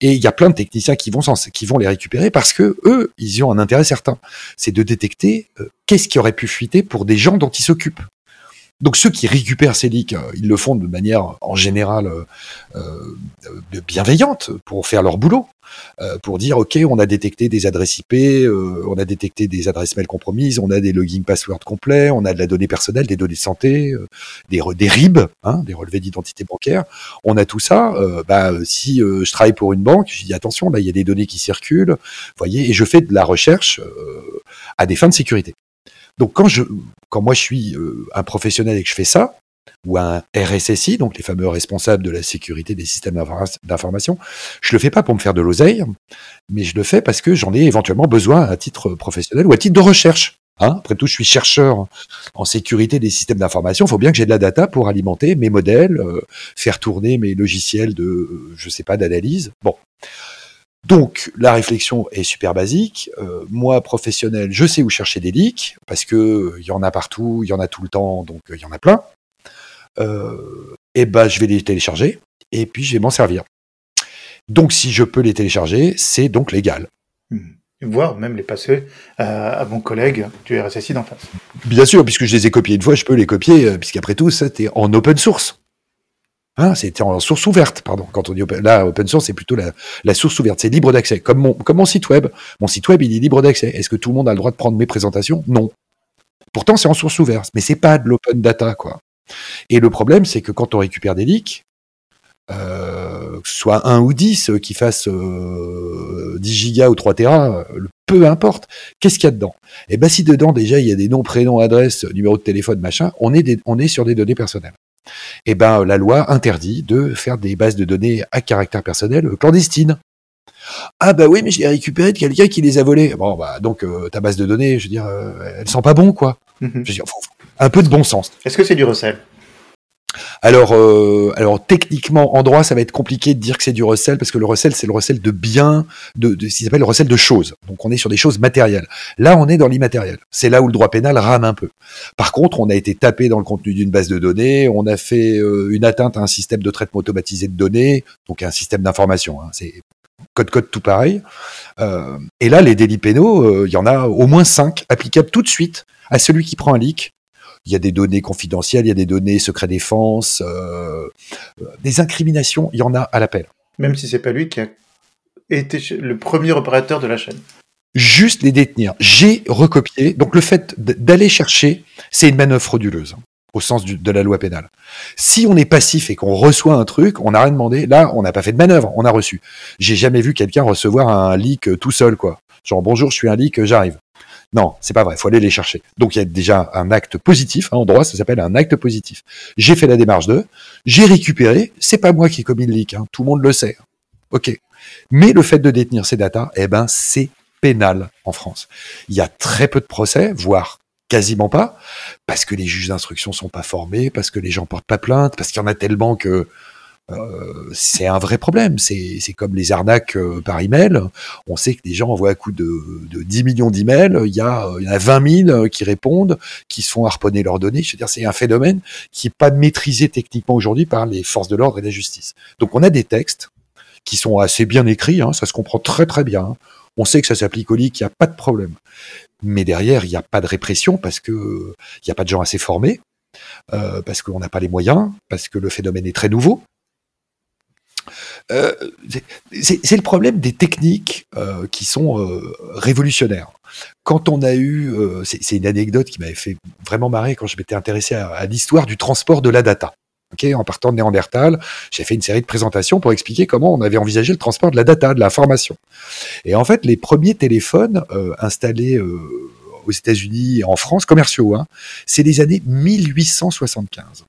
et il y a plein de techniciens qui vont, qui vont les récupérer parce que eux, ils y ont un intérêt certain. C'est de détecter euh, qu'est-ce qui aurait pu fuiter pour des gens dont ils s'occupent? Donc ceux qui récupèrent ces leaks, euh, ils le font de manière en général euh, euh bienveillante pour faire leur boulot, pour dire ok, on a détecté des adresses IP, on a détecté des adresses mail compromises, on a des logins password complets, on a de la donnée personnelle, des données de santé, des, des RIB, hein, des relevés d'identité bancaire, on a tout ça. bah, si je travaille pour une banque, je dis attention, là il y a des données qui circulent, voyez, et je fais de la recherche à des fins de sécurité. Donc quand je, quand moi je suis euh, un professionnel et que je fais ça, ou un RSSI, donc les fameux responsables de la sécurité des systèmes d'information, je le fais pas pour me faire de l'oseille, mais je le fais parce que j'en ai éventuellement besoin à titre professionnel ou à titre de recherche. Hein Après tout, je suis chercheur en sécurité des systèmes d'information. Il faut bien que j'ai de la data pour alimenter mes modèles, euh, faire tourner mes logiciels de, je sais pas, d'analyse. Bon. Donc la réflexion est super basique. Euh, moi, professionnel, je sais où chercher des leaks parce que il y en a partout, il y en a tout le temps, donc il y en a plein. Euh, et ben, je vais les télécharger et puis je vais m'en servir. Donc, si je peux les télécharger, c'est donc légal. Hmm. Voire même les passer à, mon collègue du RSSI d'en face. Bien sûr, puisque je les ai copiés une fois, je peux les copier, euh, puisqu'après tout, c'était en open source. Hein, c'était en source ouverte, pardon. On dit là, open source, c'est plutôt la, source ouverte, c'est libre d'accès. Comme mon, site web. Mon site web, il est libre d'accès. Est-ce que tout le monde a le droit de prendre mes présentations? Non. Pourtant, c'est en source ouverte, mais c'est pas de l'open data, quoi. Et le problème, c'est que quand on récupère des leaks, euh, soit 1 ou 10, euh, qui fassent 10 gigas ou 3 terras, peu importe, qu'est-ce qu'il y a dedans? Et eh ben si dedans déjà il y a des noms, prénoms, adresses, numéro de téléphone, machin, on est, on est sur des données personnelles. Et eh ben la loi interdit de faire des bases de données à caractère personnel clandestines. Ah bah oui, mais je l'ai récupéré de quelqu'un qui les a volés. Bon bah donc ta base de données, je veux dire, elle sent pas bon quoi. Mhm. Je veux dire, un peu de bon sens. Est-ce que c'est du recel? Alors, euh, alors techniquement, en droit, ça va être compliqué de dire que c'est du recel parce que le recel, c'est le recel de biens, de, ce qu'ils appellent le recel de choses. Donc, on est sur des choses matérielles. Là, on est dans l'immatériel. C'est là où le droit pénal rame un peu. Par contre, on a été tapé dans le contenu d'une base de données, on a fait euh, une atteinte à un système de traitement automatisé de données, donc un système d'information. Hein. c'est code-code tout pareil. Euh, et là, les délits pénaux, il y en a au moins cinq applicables tout de suite à celui qui prend un leak il y a des données confidentielles, il y a des données secret défense, euh, des incriminations, il y en a à l'appel. Même si c'est pas lui qui a été le premier opérateur de la chaîne. Juste les détenir. J'ai recopié. Donc le fait d'aller chercher, c'est une manœuvre frauduleuse hein, au sens de la loi pénale. Si on est passif et qu'on reçoit un truc, on n'a rien demandé. Là, on n'a pas fait de manœuvre, on a reçu. J'ai jamais vu quelqu'un recevoir un leak tout seul, quoi. Genre bonjour, je suis un leak, j'arrive. Non, c'est pas vrai. Il faut aller les chercher. Donc il y a déjà un acte positif. Hein, en droit, ça s'appelle un acte positif. J'ai fait la démarche de, j'ai récupéré. C'est pas moi qui ai commis le leak. Hein, tout le monde le sait. Ok. Mais le fait de détenir ces datas, eh ben c'est pénal en France. Il y a très peu de procès, voire quasiment pas, parce que les juges d'instruction sont pas formés, parce que les gens portent pas plainte, parce qu'il y en a tellement que euh, c'est un vrai problème. C'est comme les arnaques euh, par email. On sait que les gens envoient un coup de, de 10 millions d'emails. Il y, y en a 20 000 qui répondent, qui se font harponner leurs données. Dire, c'est un phénomène qui n'est pas maîtrisé techniquement aujourd'hui par les forces de l'ordre et de la justice. Donc on a des textes qui sont assez bien écrits, hein, ça se comprend très très bien. Hein. On sait que ça s'applique au lit, qu'il n'y a pas de problème. Mais derrière, il n'y a pas de répression parce que il n'y a pas de gens assez formés, euh, parce qu'on n'a pas les moyens, parce que le phénomène est très nouveau. Euh, c'est le problème des techniques euh, qui sont euh, révolutionnaires. Quand on a eu, c'est une anecdote qui m'avait fait vraiment marrer quand je m'étais intéressé à, l'histoire du transport de la data. en partant de Néandertal, j'ai fait une série de présentations pour expliquer comment on avait envisagé le transport de la data, de l'information. Et en fait, les premiers téléphones installés aux États-Unis et en France, commerciaux, hein, c'est les années 1875.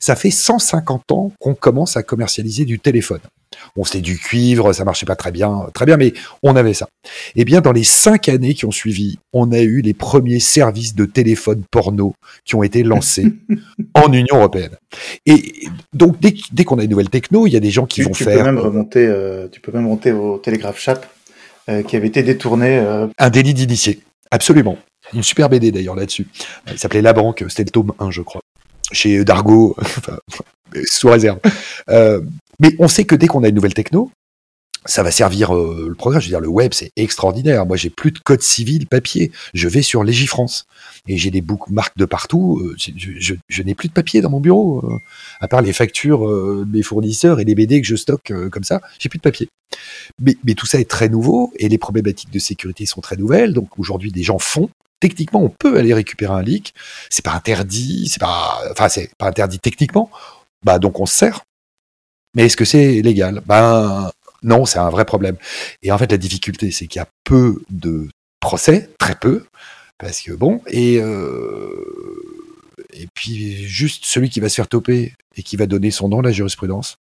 Ça fait 150 ans qu'on commence à commercialiser du téléphone. On c'était du cuivre, ça marchait pas très bien, très bien, mais on avait ça. Eh bien, dans les cinq années qui ont suivi, on a eu les premiers services de téléphone porno qui ont été lancés (laughs) en Union européenne. Et donc, dès, qu'on a une nouvelle techno, il y a des gens qui vont tu faire. Peux même remonter, euh, tu peux même remonter au télégraphe chap euh, qui avait été détourné. Euh, Un délit d'initié, absolument. Une super BD d'ailleurs là-dessus. Il s'appelait La Banque, c'était le tome 1, je crois chez Dargo, (laughs) sous réserve. Euh, mais on sait que dès qu'on a une nouvelle techno, ça va servir euh, le programme. Je veux dire, le web, c'est extraordinaire. Moi, j'ai plus de code civil papier. Je vais sur Légifrance et j'ai des bookmarks de partout. Euh, je, n'ai plus de papier dans mon bureau, à part les factures des fournisseurs et les BD que je stocke comme ça. J'ai plus de papier. Mais, tout ça est très nouveau et les problématiques de sécurité sont très nouvelles. Donc aujourd'hui, des gens font techniquement, on peut aller récupérer un leak. C'est pas interdit, c'est pas, enfin, c'est pas interdit techniquement. Bah, donc on se sert. Mais est-ce que c'est légal? Ben non, c'est un vrai problème. Et en fait, la difficulté, c'est qu'il y a peu de procès, très peu, parce que bon, et euh, et puis juste celui qui va se faire toper et qui va donner son nom à la jurisprudence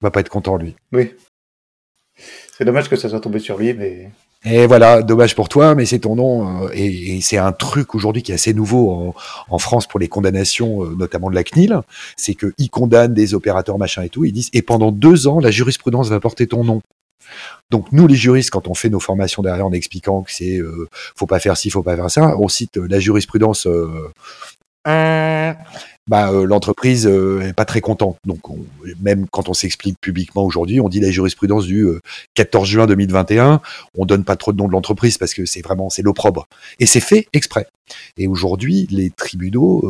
va pas être content lui. Oui. C'est dommage que ça soit tombé sur lui, mais et voilà, dommage pour toi, mais c'est ton nom. Euh, et, c'est un truc aujourd'hui qui est assez nouveau en, France pour les condamnations, euh, notamment de la CNIL. C'est qu'ils condamnent des opérateurs machin et tout. Ils disent, et pendant deux ans, la jurisprudence va porter ton nom. Donc nous les juristes, quand on fait nos formations derrière en expliquant que c'est euh, faut pas faire ci, faut pas faire ça, on cite la jurisprudence bah, euh, l'entreprise euh, est pas très contente. Donc, même quand on s'explique publiquement aujourd'hui, on dit la jurisprudence du 14 euh, juin 2021, on donne pas trop de nom de l'entreprise parce que c'est vraiment c'est l'opprobre. Et c'est fait exprès. Et aujourd'hui, les tribunaux,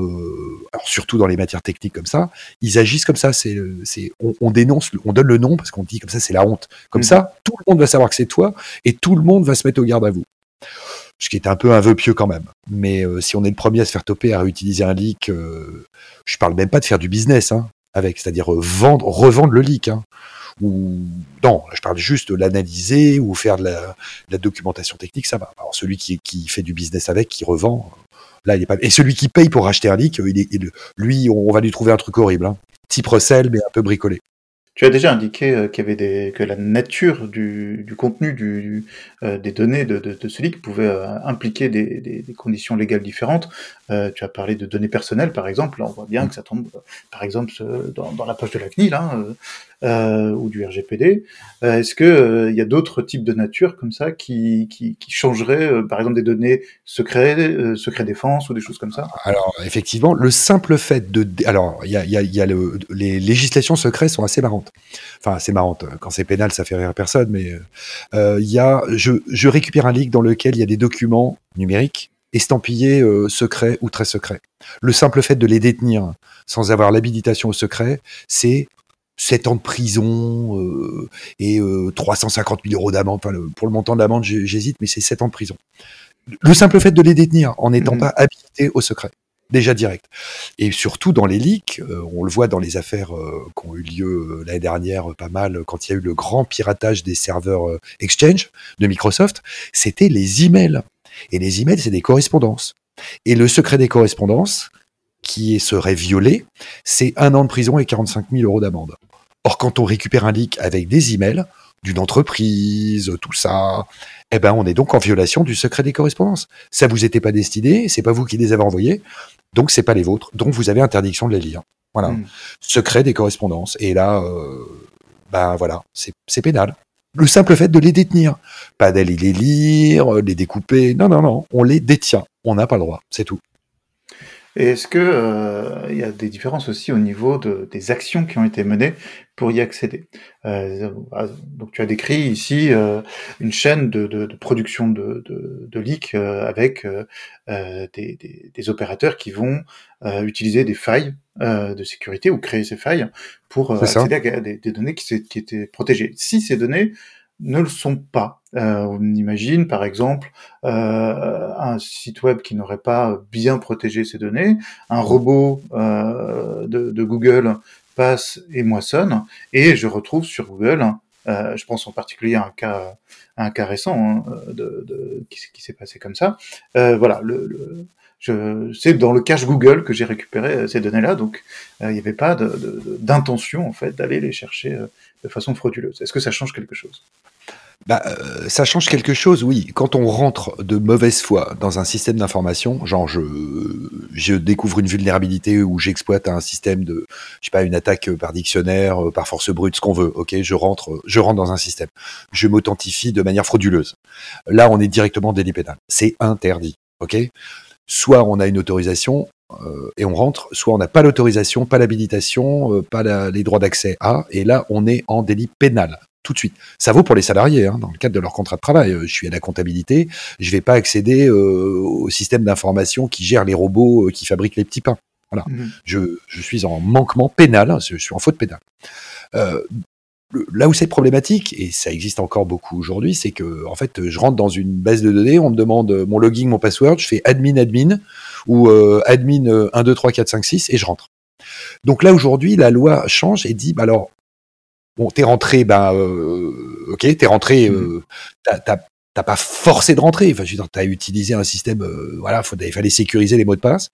alors surtout dans les matières techniques comme ça, ils agissent comme ça. C'est, c'est, on, dénonce, on donne le nom parce qu'on dit comme ça, c'est la honte. Comme mmh. ça, tout le monde va savoir que c'est toi et tout le monde va se mettre au garde à vous. Ce qui est un peu un vœu pieux quand même. Mais euh, si on est le premier à se faire toper à réutiliser un leak, euh, je parle même pas de faire du business hein, avec, c'est-à-dire euh, vendre, revendre le leak. Hein, ou non, je parle juste de l'analyser ou faire de la, documentation technique, ça va. Alors celui qui, fait du business avec, qui revend, là il est pas. Et celui qui paye pour acheter un leak, il lui, on va lui trouver un truc horrible, hein. type recel mais un peu bricolé. Tu as déjà indiqué euh, qu'il y avait des, que la nature du, du contenu du, euh, des données de, de, de, ce leak pouvait euh, impliquer des, des, des, conditions légales différentes. tu as parlé de données personnelles, par exemple. Là, on voit bien que ça tombe, par exemple, dans, dans la poche de la CNIL hein, ou du RGPD. Est-ce que il y a d'autres types de nature comme ça qui, qui, qui changeraient, par exemple, des données secrets, secret défense ou des choses comme ça? Alors, effectivement, le simple fait de, alors, il y a, y a, y a le, les législations secrètes sont assez marrantes. Enfin, c'est marrant. Quand c'est pénal, ça fait rire personne. Mais euh, il y a, je, récupère un leak dans lequel il y a des documents numériques estampillés euh, secrets ou très secrets. Le simple fait de les détenir sans avoir l'habilitation au secret, c'est 7 ans de prison euh, et 350 000 euros d'amende. Enfin, pour le montant de l'amende, j'hésite, mais c'est 7 ans de prison. Le simple fait de les détenir en n'étant mmh. pas habilité au secret déjà direct. Et surtout dans les leaks, euh, on le voit dans les affaires euh, qui ont eu lieu euh, l'année dernière pas mal, quand il y a eu le grand piratage des serveurs Exchange de Microsoft, c'était les emails. Et les emails, c'est des correspondances. Et le secret des correspondances, qui serait violé, c'est un an de prison et 45 000 euros d'amende. Or, quand on récupère un leak avec des emails d'une entreprise, tout ça, eh ben, on est donc en violation du secret des correspondances. Ça vous était pas destiné, c'est pas vous qui les avez envoyés, donc c'est pas les vôtres, donc vous avez interdiction de les lire. Voilà, hmm. secret des correspondances. Et là, euh, ben voilà, c'est pénal. Le simple fait de les détenir, pas d'aller les lire, les découper, non, non, non, on les détient, on n'a pas le droit, c'est tout. Et est-ce que euh, il y a des différences aussi au niveau de, des actions qui ont été menées pour y accéder? Euh, Donc tu as décrit ici euh, une chaîne de, de, de production de, de, leaks avec des, des, opérateurs qui vont utiliser des failles de sécurité ou créer ces failles pour accéder à des, des données qui, qui étaient protégées. Si ces données ne le sont pas. Euh, on imagine par exemple euh, un site web qui n'aurait pas bien protégé ses données, un robot euh, de, Google passe et moissonne, et je retrouve sur Google, euh, je pense en particulier à un cas, un cas récent hein, de, de, qui, s'est passé comme ça. Euh, voilà, le, le je, c'est dans le cache Google que j'ai récupéré ces données-là, donc il n'y avait pas d'intention en fait d'aller les chercher de façon frauduleuse. Est-ce que ça change quelque chose? Bah, euh, ça change quelque chose, oui. Quand on rentre de mauvaise foi dans un système d'information, genre je, je découvre une vulnérabilité ou j'exploite un système de, je sais pas, une attaque par dictionnaire, euh, par force brute, ce qu'on veut. Ok, je rentre, je rentre dans un système. Je m'authentifie de manière frauduleuse. Là, on est directement délit pénal. C'est interdit. Ok? Soit on a une autorisation, et on rentre, soit on n'a pas l'autorisation, pas l'habilitation, pas les droits d'accès à, et là on est en délit pénal tout de suite. Ça vaut pour les salariés, hein, dans le cadre de leur contrat de travail. Euh, je suis à la comptabilité, je vais pas accéder euh, au système d'information qui gère les robots euh, qui fabriquent les petits pains. Voilà. Mhm. Je, je, suis en manquement pénal, je suis en faute pénale. Euh, là où c'est problématique, et ça existe encore beaucoup aujourd'hui, c'est que en fait, je rentre dans une base de données, on me demande mon login, mon password, je fais admin admin ou admin 1 2 3 4 5 6 et je rentre. Donc là aujourd'hui, la loi change et dit bah alors bon, t'es rentré, ben, euh, ok, t'es rentré, euh, t'as pas forcé de rentrer. Enfin, je veux dire, t'as utilisé un système, euh, voilà, il fallait sécuriser les mots de passe.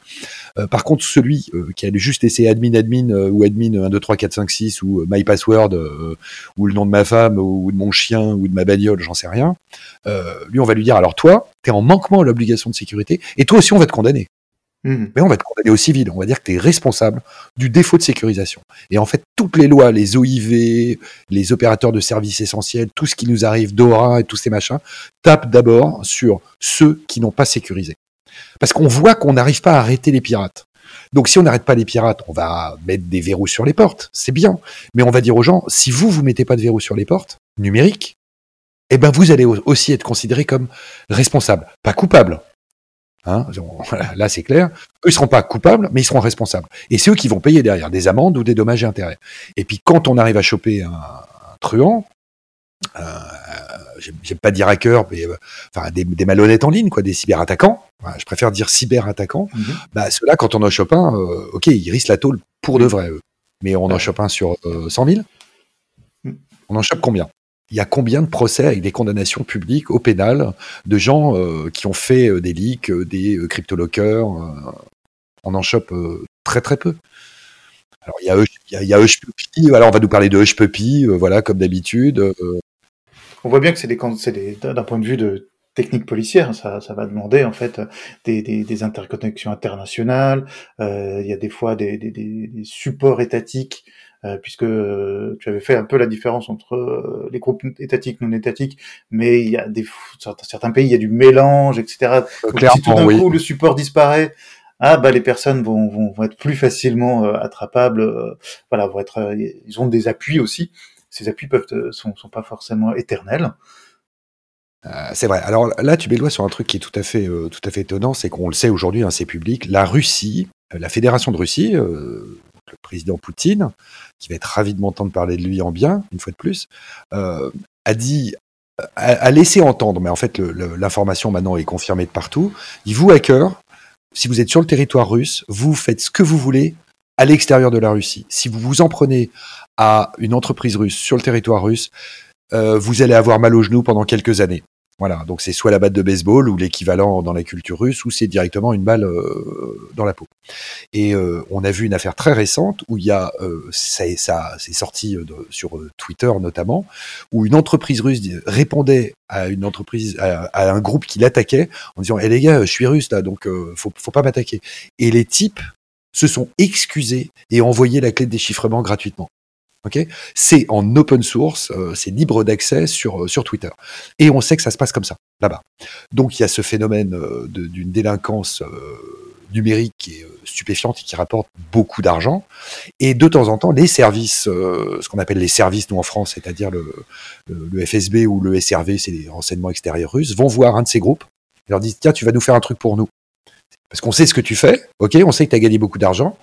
Euh, par contre, celui qui a juste essayé admin, admin ou admin 1, 2, 3, 4, 5, 6 ou my password ou le nom de ma femme ou de mon chien ou de ma bagnole, j'en sais rien. lui, on va lui dire, alors toi, t'es en manquement à l'obligation de sécurité et toi aussi, on va te condamner. Mmh. Mais on va te condamner au civil. On va dire que tu es responsable du défaut de sécurisation. Et en fait, toutes les lois, les OIV, les opérateurs de services essentiels, tout ce qui nous arrive d'ORA et tous ces machins, tapent d'abord sur ceux qui n'ont pas sécurisé. Parce qu'on voit qu'on n'arrive pas à arrêter les pirates. Donc si on n'arrête pas les pirates, on va mettre des verrous sur les portes, c'est bien. Mais on va dire aux gens, si vous, vous mettez pas de verrous sur les portes, numériques, eh ben vous allez aussi être considéré comme responsable, pas coupable. Hein, (laughs) là, c'est clair. Eux, ils seront pas coupables, mais ils seront responsables. Et c'est eux qui vont payer derrière des amendes ou des dommages et intérêts. Et puis, quand on arrive à choper un, truand, euh, j'aime pas dire hacker, mais enfin des, malhonnêtes en ligne, quoi, des cyberattaquants. je préfère dire cyberattaquants. Mm Bah ceux-là, quand on en chope un, ok, ils risquent la tôle pour de vrai, eux. Mais on en chope un sur 100 000. Mm. On en chope combien? Il y a combien de procès avec des condamnations publiques au pénal de gens qui ont fait des leaks, des cryptolockers On en chope très très peu. Alors il y a, y a, on va nous parler de Hush euh, voilà, comme d'habitude. Euh. On voit bien que c'est d'un point de vue de technique policière, ça, ça va demander en fait des, des, interconnexions internationales. Euh, il y a des fois des, des supports étatiques, puisque tu avais fait un peu la différence entre les groupes étatiques, non étatiques, mais il y a des certains pays, il y a du mélange, etc. Donc, si tout d'un coup le support disparaît, ah bah les personnes vont, vont, vont être plus facilement euh, attrapables, euh, voilà, vont être, euh, ils ont des appuis aussi. Ces appuis peuvent sont, sont pas forcément éternels. c'est vrai. Alors là, tu mets le doigt sur un truc qui est tout à fait, tout à fait étonnant, c'est qu'on le sait aujourd'hui, hein, c'est public. La Russie, la Fédération de Russie, le président Poutine, qui va être ravi de m'entendre parler de lui en bien, une fois de plus, a dit a, laissé entendre, mais en fait l'information maintenant est confirmée de partout. Il vous hacker, si vous êtes sur le territoire russe, vous faites ce que vous voulez à l'extérieur de la Russie. Si vous vous en prenez à une entreprise russe sur le territoire russe, euh, vous allez avoir mal aux genoux pendant quelques années. Voilà, donc c'est soit la batte de baseball ou l'équivalent dans la culture russe, ou c'est directement une balle euh, dans la peau. Et euh, on a vu une affaire très récente où il y a, euh, ça, c'est sorti sur Twitter notamment, où une entreprise russe répondait à une entreprise, à, un groupe qui l'attaquait en disant, "Eh les gars, je suis russe là, donc faut, faut pas m'attaquer." Et les types se sont excusés et envoyé la clé de déchiffrement gratuitement c'est en open source, euh, c'est libre d'accès sur, euh, sur Twitter. Et on sait que ça se passe comme ça, là-bas. Donc il y a ce phénomène euh, d'une délinquance numérique qui est stupéfiante et qui rapporte beaucoup d'argent. Et de temps en temps, les services, ce qu'on appelle les services, nous en France, c'est-à-dire le, le, FSB ou le SRV, c'est les renseignements extérieurs russes, vont voir un de ces groupes et leur disent, tiens, tu vas nous faire un truc pour nous. Parce qu'on sait ce que tu fais, ok, on sait que tu as gagné beaucoup d'argent,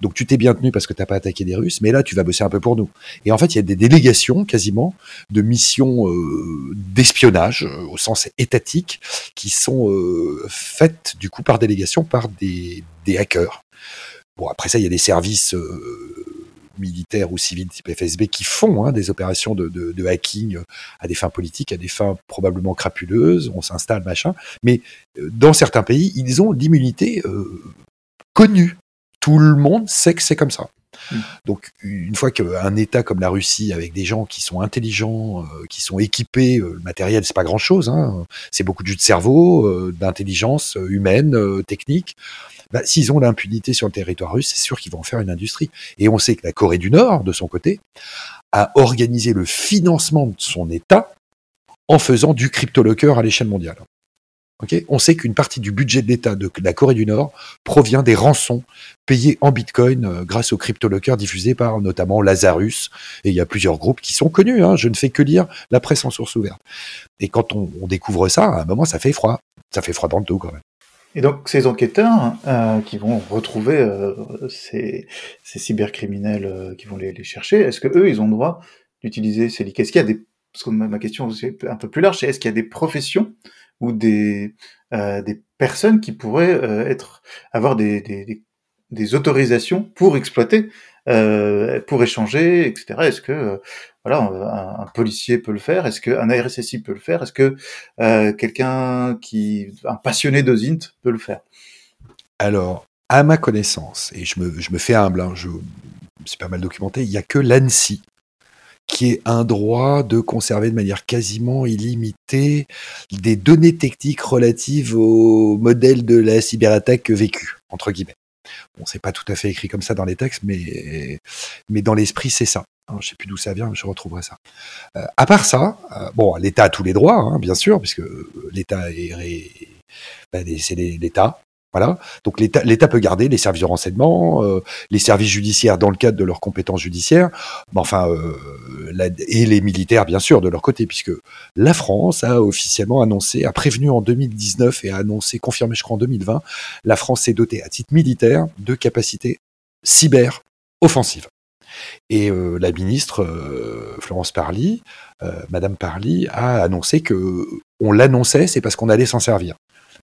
donc tu t'es bien tenu parce que tu n'as pas attaqué des Russes, mais là tu vas bosser un peu pour nous. Et en fait, il y a des délégations quasiment de missions euh, d'espionnage euh, au sens étatique qui sont euh, faites du coup par délégation par des, hackers. Bon, après ça, il y a des services militaires ou civils type FSB qui font hein, des opérations de, hacking à des fins politiques, à des fins probablement crapuleuses, on s'installe, machin. Mais dans certains pays, ils ont l'immunité connue. Tout le monde sait que c'est comme ça. Hmm. Donc, une fois qu'un État comme la Russie, avec des gens qui sont intelligents, euh, qui sont équipés, le matériel, c'est pas grand-chose, hein, c'est beaucoup de jus de cerveau, d'intelligence humaine, technique, bah, s'ils ont l'impunité sur le territoire russe, c'est sûr qu'ils vont en faire une industrie. Et on sait que la Corée du Nord, de son côté, a organisé le financement de son État en faisant du crypto-locker à l'échelle mondiale. On sait qu'une partie du budget de l'État de la Corée du Nord provient des rançons payées en Bitcoin euh, grâce aux crypto-lockers diffusés par notamment Lazarus. Et il y a plusieurs groupes qui sont connus. Hein. je ne fais que lire la presse en source ouverte. Et quand on, découvre ça, à un moment, ça fait froid. Ça fait froid dans le dos quand même. Et donc ces enquêteurs euh, qui vont retrouver euh, ces, ces, cybercriminels euh, qui vont les, chercher, est-ce que eux ils ont le droit d'utiliser ces leaks? Est-ce qu'il y a des parce que ma question c'est un peu plus large, c'est est-ce qu'il y a des professions ou des des personnes qui pourraient être avoir des, des, des, autorisations pour exploiter, pour échanger, etc. Est-ce que voilà, un, policier peut le faire? Est-ce qu'un RSSI peut le faire? Est-ce que euh, quelqu'un qui, un passionné de Zint peut le faire? Alors, à ma connaissance, et je me, je me fais humble, hein, je c'est pas mal documenté, il n'y a que l'ANSI qui est un droit de conserver de manière quasiment illimitée des données techniques relatives au modèle de la cyberattaque vécue, entre guillemets. Bon, c'est pas tout à fait écrit comme ça dans les textes, mais, mais dans l'esprit, c'est ça. Je je sais plus d'où ça vient, mais je retrouverai ça. Euh, à part ça, euh, bon, l'État a tous les droits, hein, bien sûr, puisque l'État est, ben, c'est l'État. Voilà. Donc l'État peut garder les services de renseignement, euh, les services judiciaires dans le cadre de leurs compétences judiciaires, enfin et les militaires bien sûr de leur côté, puisque la France a officiellement annoncé, a prévenu en 2019 et a annoncé, confirmé je crois en 2020, la France s'est dotée à titre militaire de capacités cyber offensives. Et la ministre Florence Parly, Madame Parly, a annoncé que on l'annonçait, c'est parce qu'on allait s'en servir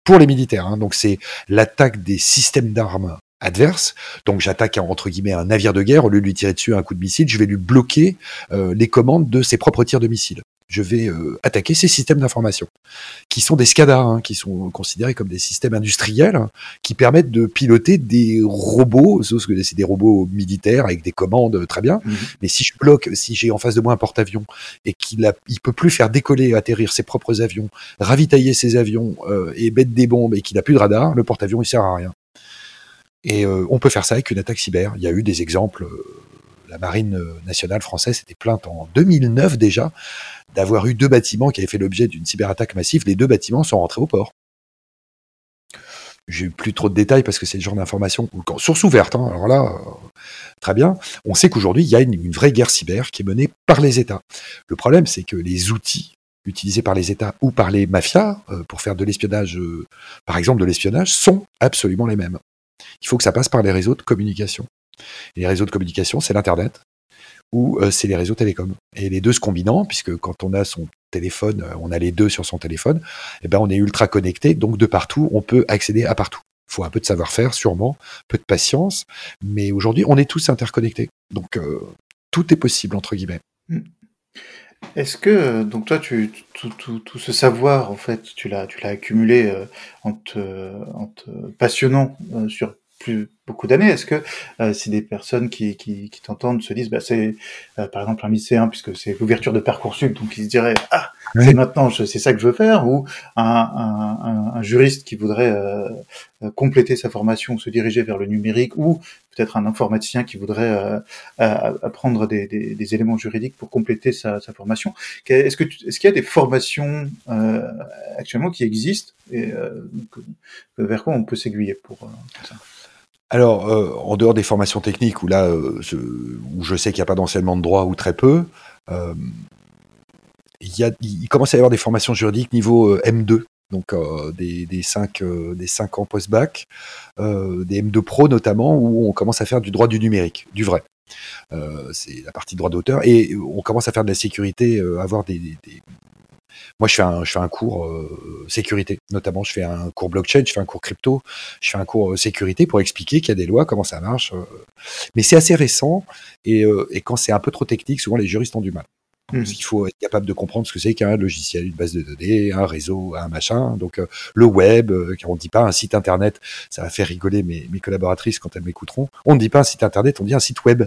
pour les militaires. Hein. Donc c'est l'attaque des systèmes d'armes adverses. Donc j'attaque entre guillemets un navire de guerre au lieu de lui tirer dessus un coup de missile, je vais lui bloquer les commandes de ses propres tirs de missiles je vais euh, attaquer ces systèmes d'information, qui sont des SCADA, hein, qui sont considérés comme des systèmes industriels, hein, qui permettent de piloter des robots, sauf que c'est des robots militaires avec des commandes euh, très bien. Mhm. Mais si je bloque, si j'ai en face de moi un porte-avions et qu'il a, il peut plus faire décoller, atterrir ses propres avions, ravitailler ses avions euh, et mettre des bombes et qu'il n'a plus de radar, le porte-avions il sert à rien. Et on peut faire ça avec une attaque cyber. Il y a eu des exemples. La marine nationale française s'était plainte en 2009 déjà d'avoir eu deux bâtiments qui avaient fait l'objet d'une cyberattaque massive. Les deux bâtiments sont rentrés au port. J'ai plus trop de détails parce que c'est le genre d'information source ouverte. Hein. alors là, euh, très bien. On sait qu'aujourd'hui, il y a une, vraie guerre cyber qui est menée par les États. Le problème, c'est que les outils utilisés par les États ou par les mafias euh, pour faire de l'espionnage, euh, par exemple de l'espionnage, sont absolument les mêmes. Il faut que ça passe par les réseaux de communication. Les réseaux de communication, c'est l'Internet, ou euh, c'est les réseaux télécoms. Et les deux se combinant, puisque quand on a son téléphone, euh, on a les deux sur son téléphone, eh ben on est ultra connecté, donc de partout, on peut accéder à partout. Il faut un peu de savoir-faire, sûrement, peu de patience, mais aujourd'hui, on est tous interconnectés. Donc euh, tout est possible, entre guillemets. Hmm. Est-ce que, donc toi, tu, tout, tout, tout, ce savoir, en fait, tu l'as, accumulé en, te, en te passionnant sur plus beaucoup d'années. Est-ce que euh, si des personnes qui, qui, qui t'entendent se disent, bah, c'est euh, par exemple un lycéen, puisque c'est l'ouverture de Parcoursup, donc ils se diraient, ah, c'est maintenant, c'est ça que je veux faire, ou un, un, un, juriste qui voudrait euh, compléter sa formation, se diriger vers le numérique, ou peut-être un informaticien qui voudrait apprendre des, des, des, éléments juridiques pour compléter sa, sa formation. Est-ce que est-ce qu'il y a des formations actuellement qui existent et vers quoi on peut s'aiguiller pour ça? Alors, euh, en dehors des formations techniques, euh, je, où je sais qu'il n'y a pas d'enseignement de droit ou très peu, euh, il, y a, commence à y avoir des formations juridiques niveau M2, donc des, des, 5, des 5 ans post-bac, des M2 Pro notamment, où on commence à faire du droit du numérique, du vrai. c'est la partie droit d'auteur, et on commence à faire de la sécurité, avoir des, moi, je fais un, je fais un cours euh, sécurité, notamment. Je fais un cours blockchain, je fais un cours crypto, je fais un cours euh, sécurité pour expliquer qu'il y a des lois, comment ça marche. Euh. Mais c'est assez récent et, et quand c'est un peu trop technique, souvent les juristes ont du mal. Mmh. Parce qu'il faut être capable de comprendre ce que c'est qu'un logiciel, une base de données, un réseau, un machin. Donc le web, car on ne dit pas un site internet, ça va faire rigoler mes, mes collaboratrices quand elles m'écouteront. On ne dit pas un site internet, on dit un site web.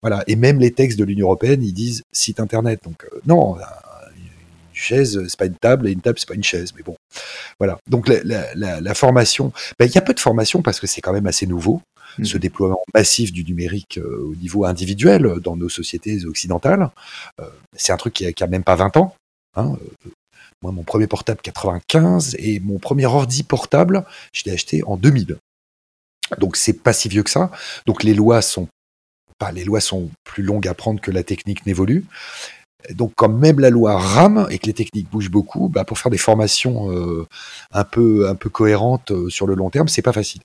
Voilà. Et même les textes de l'Union européenne, ils disent site internet. Donc non, chaise, c'est pas une table, et une table, c'est pas une chaise. Mais bon, voilà. Donc la, formation, ben, il y a peu de formation parce que c'est quand même assez nouveau. Hmm. Ce déploiement massif du numérique euh, au niveau individuel dans nos sociétés occidentales, euh, c'est un truc qui a, même pas 20 ans. Hein. Euh, moi, mon premier portable 95 et mon premier ordi portable, je l'ai acheté en 2000. Donc c'est pas si vieux que ça. Donc les lois sont pas les lois sont plus longues à prendre que la technique n'évolue. Donc, quand même la loi rame et que les techniques bougent beaucoup, bah, pour faire des formations euh, un peu un peu cohérentes euh, sur le long terme, c'est pas facile.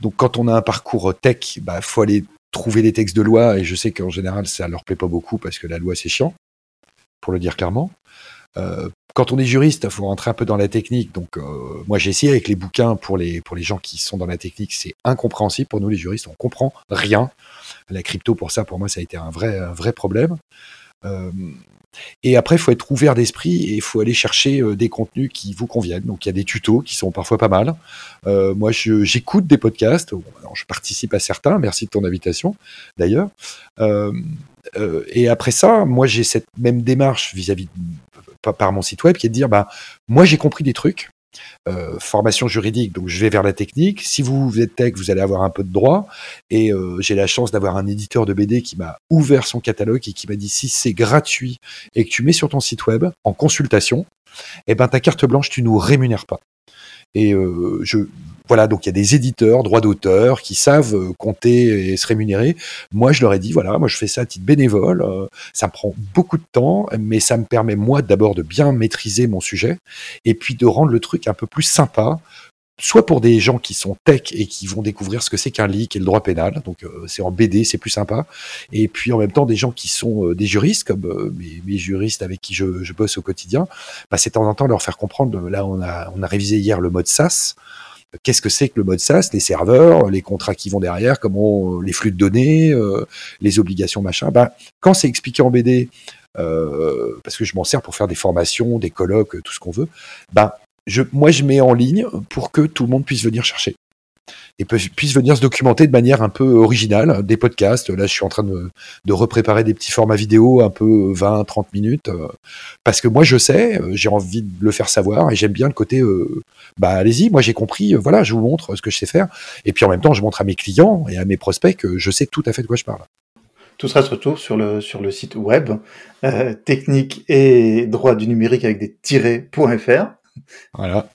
Donc, quand on a un parcours tech, bah, faut aller trouver des textes de loi. Et je sais qu'en général, ça leur plaît pas beaucoup parce que la loi c'est chiant, pour le dire clairement. Euh, quand on est juriste, il faut rentrer un peu dans la technique. Donc, moi, j'ai essayé avec les bouquins pour les pour les gens qui sont dans la technique, c'est incompréhensible pour nous les juristes. On comprend rien. La crypto, pour ça, pour moi, ça a été un vrai un vrai problème. Euh, et après, il faut être ouvert d'esprit et il faut aller chercher euh, des contenus qui vous conviennent. Donc, il y a des tutos qui sont parfois pas mal. Euh, moi, j'écoute des podcasts. je participe à certains. Merci de ton invitation, d'ailleurs. et après ça, moi, j'ai cette même démarche vis-à-vis par mon site web qui est de dire, bah, moi, j'ai compris des trucs. Euh, formation juridique, donc je vais vers la technique. Si vous, êtes tech, vous allez avoir un peu de droit. Et euh, j'ai la chance d'avoir un éditeur de BD qui m'a ouvert son catalogue et qui m'a dit si c'est gratuit et que tu mets sur ton site web en consultation, eh ben ta carte blanche, tu nous rémunères pas. Et euh, je, voilà, donc il y a des éditeurs, droits d'auteur, qui savent euh, compter et se rémunérer. Moi, je leur ai dit, voilà, moi je fais ça à titre bénévole, euh, ça me prend beaucoup de temps, mais ça me permet, moi, d'abord de bien maîtriser mon sujet, et puis de rendre le truc un peu plus sympa soit pour des gens qui sont tech et qui vont découvrir ce que c'est qu'un leak et le droit pénal, donc euh, c'est en BD, c'est plus sympa, et puis en même temps des gens qui sont euh, des juristes, comme euh, mes, juristes avec qui je, bosse au quotidien, bah, c'est de temps en temps leur faire comprendre, là on a, on a révisé hier le mode SaaS, qu'est-ce que c'est que le mode SaaS, les serveurs, les contrats qui vont derrière, comment les flux de données, les obligations, machin. Bah, quand c'est expliqué en BD, parce que je m'en sers pour faire des formations, des colloques, tout ce qu'on veut, moi, je mets en ligne pour que tout le monde puisse venir chercher et puisse venir se documenter de manière un peu originale, des podcasts. Là, je suis en train de, de repréparer des petits formats vidéo, un peu 20-30 minutes, euh, parce que moi, je sais, euh, j'ai envie de le faire savoir, et j'aime bien le côté, euh, bah allez-y, moi j'ai compris, voilà, je vous montre ce que je sais faire, et puis en même temps, je montre à mes clients et à mes prospects que je sais tout à fait de quoi je parle. Tout sera se retrouve sur le, sur le site web, technique et droit du numérique avec des tirets.fr. (laughs) Voilà.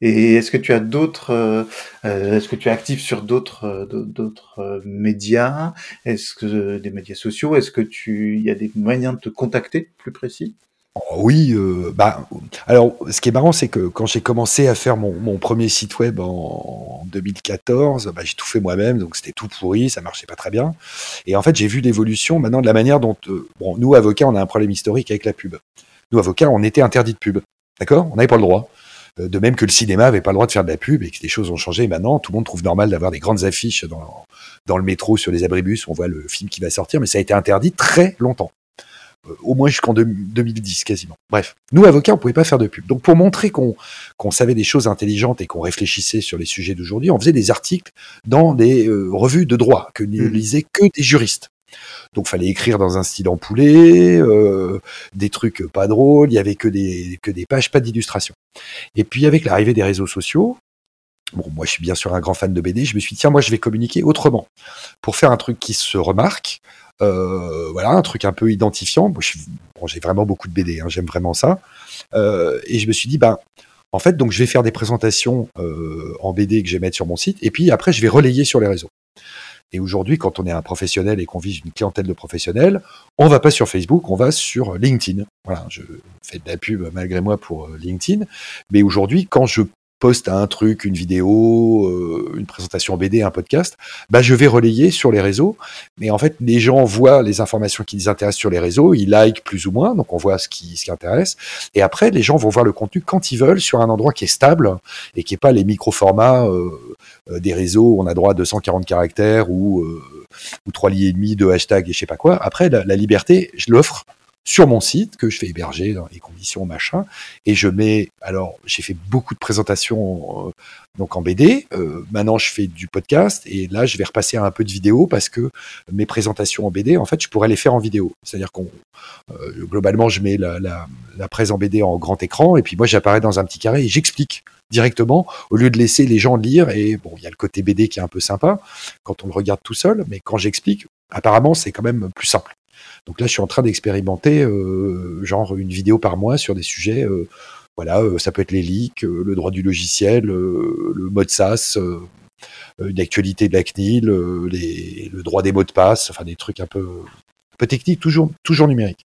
Et est-ce que tu as d'autres, euh, euh, est-ce que tu es actif sur d'autres, euh, d'autres médias? Est-ce que des médias sociaux? Est-ce que tu, il y a des moyens de te contacter plus précis? Oh oui, bah, alors ce qui est marrant, c'est que quand j'ai commencé à faire mon, mon premier site web en, 2014, bah, j'ai tout fait moi-même, donc c'était tout pourri, ça marchait pas très bien. Et en fait, j'ai vu l'évolution maintenant de la manière dont, bon, nous avocats, on a un problème historique avec la pub. Nous avocats, on était interdit de pub. D'accord? On n'avait pas le droit. Euh, de même que le cinéma avait pas le droit de faire de la pub et que les choses ont changé maintenant, tout le monde trouve normal d'avoir des grandes affiches dans, dans le métro sur les abribus, on voit le film qui va sortir, mais ça a été interdit très longtemps. Euh, au moins jusqu'en 2010 quasiment. Bref, nous avocats, on pouvait pas faire de pub. Donc pour montrer qu'on qu'on savait des choses intelligentes et qu'on réfléchissait sur les sujets d'aujourd'hui, on faisait des articles dans des euh, revues de droit que ne mmh. lisaient que des juristes. Donc fallait écrire dans un style empoulé, euh, des trucs pas drôles, il y avait que des, que des pages, pas d'illustration. Et puis avec l'arrivée des réseaux sociaux, bon moi je suis bien sûr un grand fan de BD, je me suis dit tiens moi je vais communiquer autrement pour faire un truc qui se remarque, euh, voilà un truc un peu identifiant. J'ai vraiment beaucoup de BD, hein, j'aime vraiment ça. Euh, et je me suis dit ben en fait, donc je vais faire des présentations en BD que je vais mettre sur mon site, et puis après je vais relayer sur les réseaux. Et aujourd'hui, quand on est un professionnel et qu'on vise une clientèle de professionnels, on va pas sur Facebook, on va sur LinkedIn. Voilà, je fais de la pub malgré moi pour euh, LinkedIn. Mais aujourd'hui, quand je poste un truc, une vidéo, euh, une présentation BD, un podcast, bah je vais relayer sur les réseaux. Mais en fait, les gens voient les informations qui les intéressent sur les réseaux, ils like plus ou moins, donc on voit ce qui, ce qui intéresse. Et après, les gens vont voir le contenu quand ils veulent sur un endroit qui est stable et qui est pas les micro-formats euh, euh, des réseaux où on a droit à 240 caractères ou, ou trois lignes et demi de hashtag et je sais pas quoi. Après, la liberté, je l'offre sur mon site que je fais héberger dans les conditions machin. Et je mets alors j'ai fait beaucoup de présentations euh, donc en BD euh, maintenant je fais du podcast et là je vais repasser à un peu de vidéo parce que mes présentations en BD en fait je pourrais les faire en vidéo. C'est-à-dire qu'on euh, globalement je mets la, la, la presse en BD en grand écran et puis moi j'apparais dans un petit carré et j'explique directement au lieu de laisser les gens lire. Et bon il y a le côté BD qui est un peu sympa quand on le regarde tout seul mais quand j'explique apparemment c'est quand même plus simple donc là, je suis en train d'expérimenter euh, genre une vidéo par mois sur des sujets. Euh, voilà, euh, ça peut être les leaks, le droit du logiciel, le mode SaaS, une actualité de la CNIL, le droit des mots de passe, enfin des trucs un peu, un peu techniques, toujours, toujours numériques.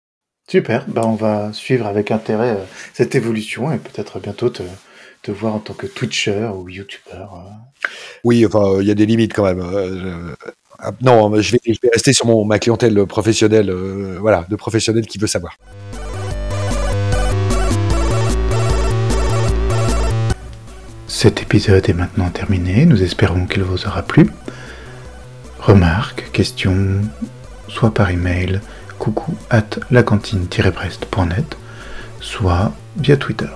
Super, bah on va suivre avec intérêt cette évolution et peut-être bientôt te, te, voir en tant que Twitcher ou YouTuber. Oui, enfin, il y a des limites quand même. Ah, non, je vais, rester sur mon, ma clientèle professionnelle, euh, voilà, de professionnels qui veut savoir. Cet épisode est maintenant terminé. Nous espérons qu'il vous aura plu. Remarques, questions, soit par email coucou at lacantine-brest.net, soit via Twitter.